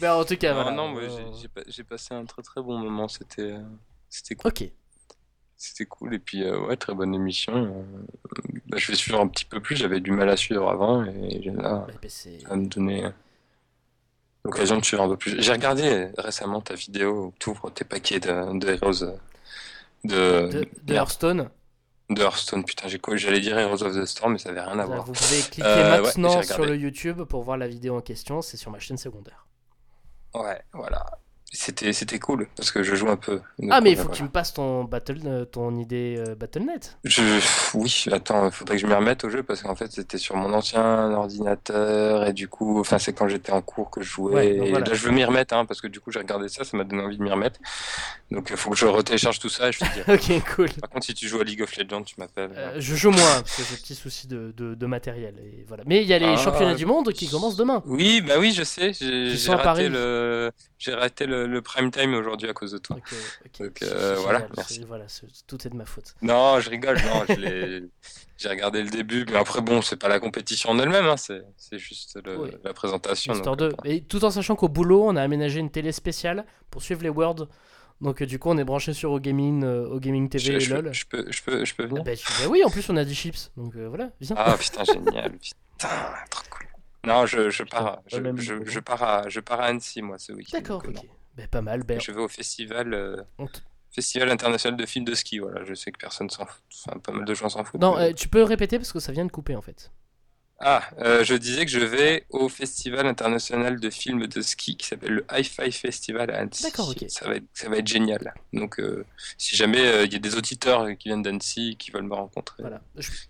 mais <laughs> en tout cas, non, voilà. non, moi, Euh, j'ai- j'ai pas- j'ai passé un très très bon moment. C'était euh, c'était cool. Ok. C'était cool. Et puis, euh, ouais, très bonne émission. Euh, bah, je vais suivre un petit peu plus. J'avais du mal à suivre avant. Et là, ben, c'est- ça va me donner l'occasion de suivre un peu plus. J'ai regardé récemment ta vidéo où tu ouvres tes paquets de, de Heroes. De, de, de merde, Hearthstone. De Hearthstone. Putain, j'ai quoi J'allais dire Heroes of the Storm, mais ça avait rien à voir. Vous pouvez cliquer Euh, ouais, maintenant sur le YouTube pour voir la vidéo en question. C'est sur ma chaîne secondaire. Ouais, voilà. C'était c'était cool parce que je joue un peu. Ah, mais il Donc, faut que tu me passes ton, battle, euh, ton idée euh, Battle.net. Je... Oui, attends, il faudrait que je m'y remette au jeu parce qu'en fait c'était sur mon ancien ordinateur et du coup, enfin c'est quand j'étais en cours que je jouais. Ouais, donc et voilà. là je veux m'y remettre hein, parce que du coup j'ai regardé ça, ça m'a donné envie de m'y remettre. Donc il faut que je retélécharge tout ça et je te dirai. <laughs> Ok, cool. Par contre, si tu joues à League of Legends, tu m'appelles. Euh, je joue moins parce que j'ai des petits soucis de, de, de matériel. Et voilà. Mais il y a les Ah. championnats du monde qui commencent demain. Oui, bah oui, je sais. J'ai j'ai raté le, j'ai raté le, le prime time aujourd'hui à cause de toi. Donc, euh. Donc, euh, voilà, génial, merci. Voilà, tout est de ma faute. Non, je rigole. Non. <laughs> J'ai regardé le début, mais après bon, c'est pas la compétition en elle-même, hein, c'est juste le- Oui. la présentation. Donc, de... Et tout en sachant qu'au boulot, on a aménagé une télé spéciale pour suivre les Worlds. Donc euh, du coup, on est branché sur OGaming, euh, OGaming TV je, et LOL. je peux, je peux, je peux Ah venir. bah, tu- bah oui, en plus on a des chips. Donc euh, voilà, viens. Ah putain, génial. <laughs> Putain, trop cool. Non, je, pars, je, pars à, je pars à Annecy moi ce week-end. D'accord, ok. non. Bah, pas mal. Je vais au festival, euh, festival international de films de ski. Voilà, je sais que personne s'en fout, enfin pas mal de gens s'en foutent. Non, mais- euh, tu peux répéter parce que ça vient de couper en fait. Ah, euh, je disais que je vais au Festival international de films de ski qui s'appelle le Hi-Fi Festival à Annecy. D'accord, ok. Ça va être, ça va être génial. Donc, euh, si jamais euh, il y a des auditeurs qui viennent d'Annecy qui veulent me rencontrer, Voilà.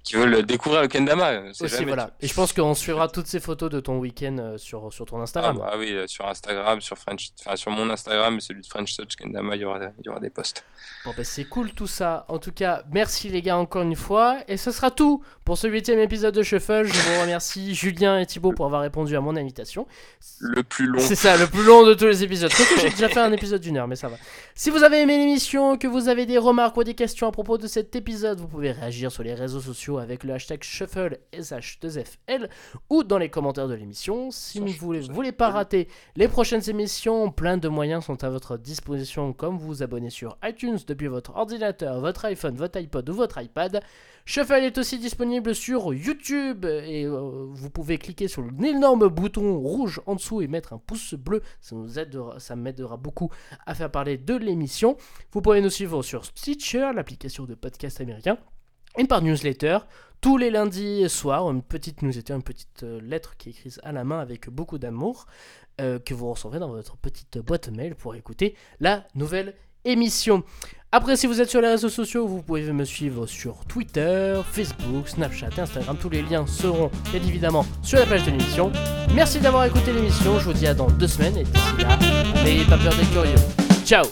Qui veulent découvrir le Kendama, c'est aussi, jamais. voilà. Et je pense qu'on suivra toutes ces photos de ton week-end sur, sur ton Ah, Instagram. bah oui, sur Instagram, sur French, enfin sur mon Instagram et celui de French Touch Kendama, il y aura, il y aura des posts. Bon bah c'est cool tout ça. En tout cas, merci les gars encore une fois. Et ce sera tout pour ce huitième épisode de Shuffle. Je vous remercie Julien et Thibaut pour avoir répondu à mon invitation. Le plus long. C'est ça, le plus long de tous les épisodes. J'ai déjà fait un épisode d'une heure, mais ça va. Si vous avez aimé l'émission, que vous avez des remarques ou des questions à propos de cet épisode, vous pouvez réagir sur les réseaux sociaux avec le hashtag Shuffle SH2FL ou dans les commentaires de l'émission. Si vous voulez, voulez pas rater les prochaines émissions, plein de moyens sont à votre disposition, comme vous abonner sur iTunes depuis votre ordinateur, votre iPhone, votre iPod ou votre iPad. Shuffle est aussi disponible sur YouTube et euh, vous pouvez cliquer sur l'énorme bouton rouge en dessous et mettre un pouce bleu. Ça nous ça m'aidera beaucoup à faire parler de l'émission. Vous pouvez nous suivre sur Stitcher, l'application de podcast américain, et par newsletter. Tous les lundis soirs, une petite newsletter, une petite euh, lettre qui est écrite à la main avec beaucoup d'amour, euh, que vous recevrez dans votre petite boîte mail pour écouter la nouvelle émission. Après, si vous êtes sur les réseaux sociaux, vous pouvez me suivre sur Twitter, Facebook, Snapchat, Instagram. Tous les liens seront bien évidemment sur la page de l'émission. Merci d'avoir écouté l'émission. Je vous dis à dans deux semaines et d'ici là, n'ayez pas peur des curieux. Ciao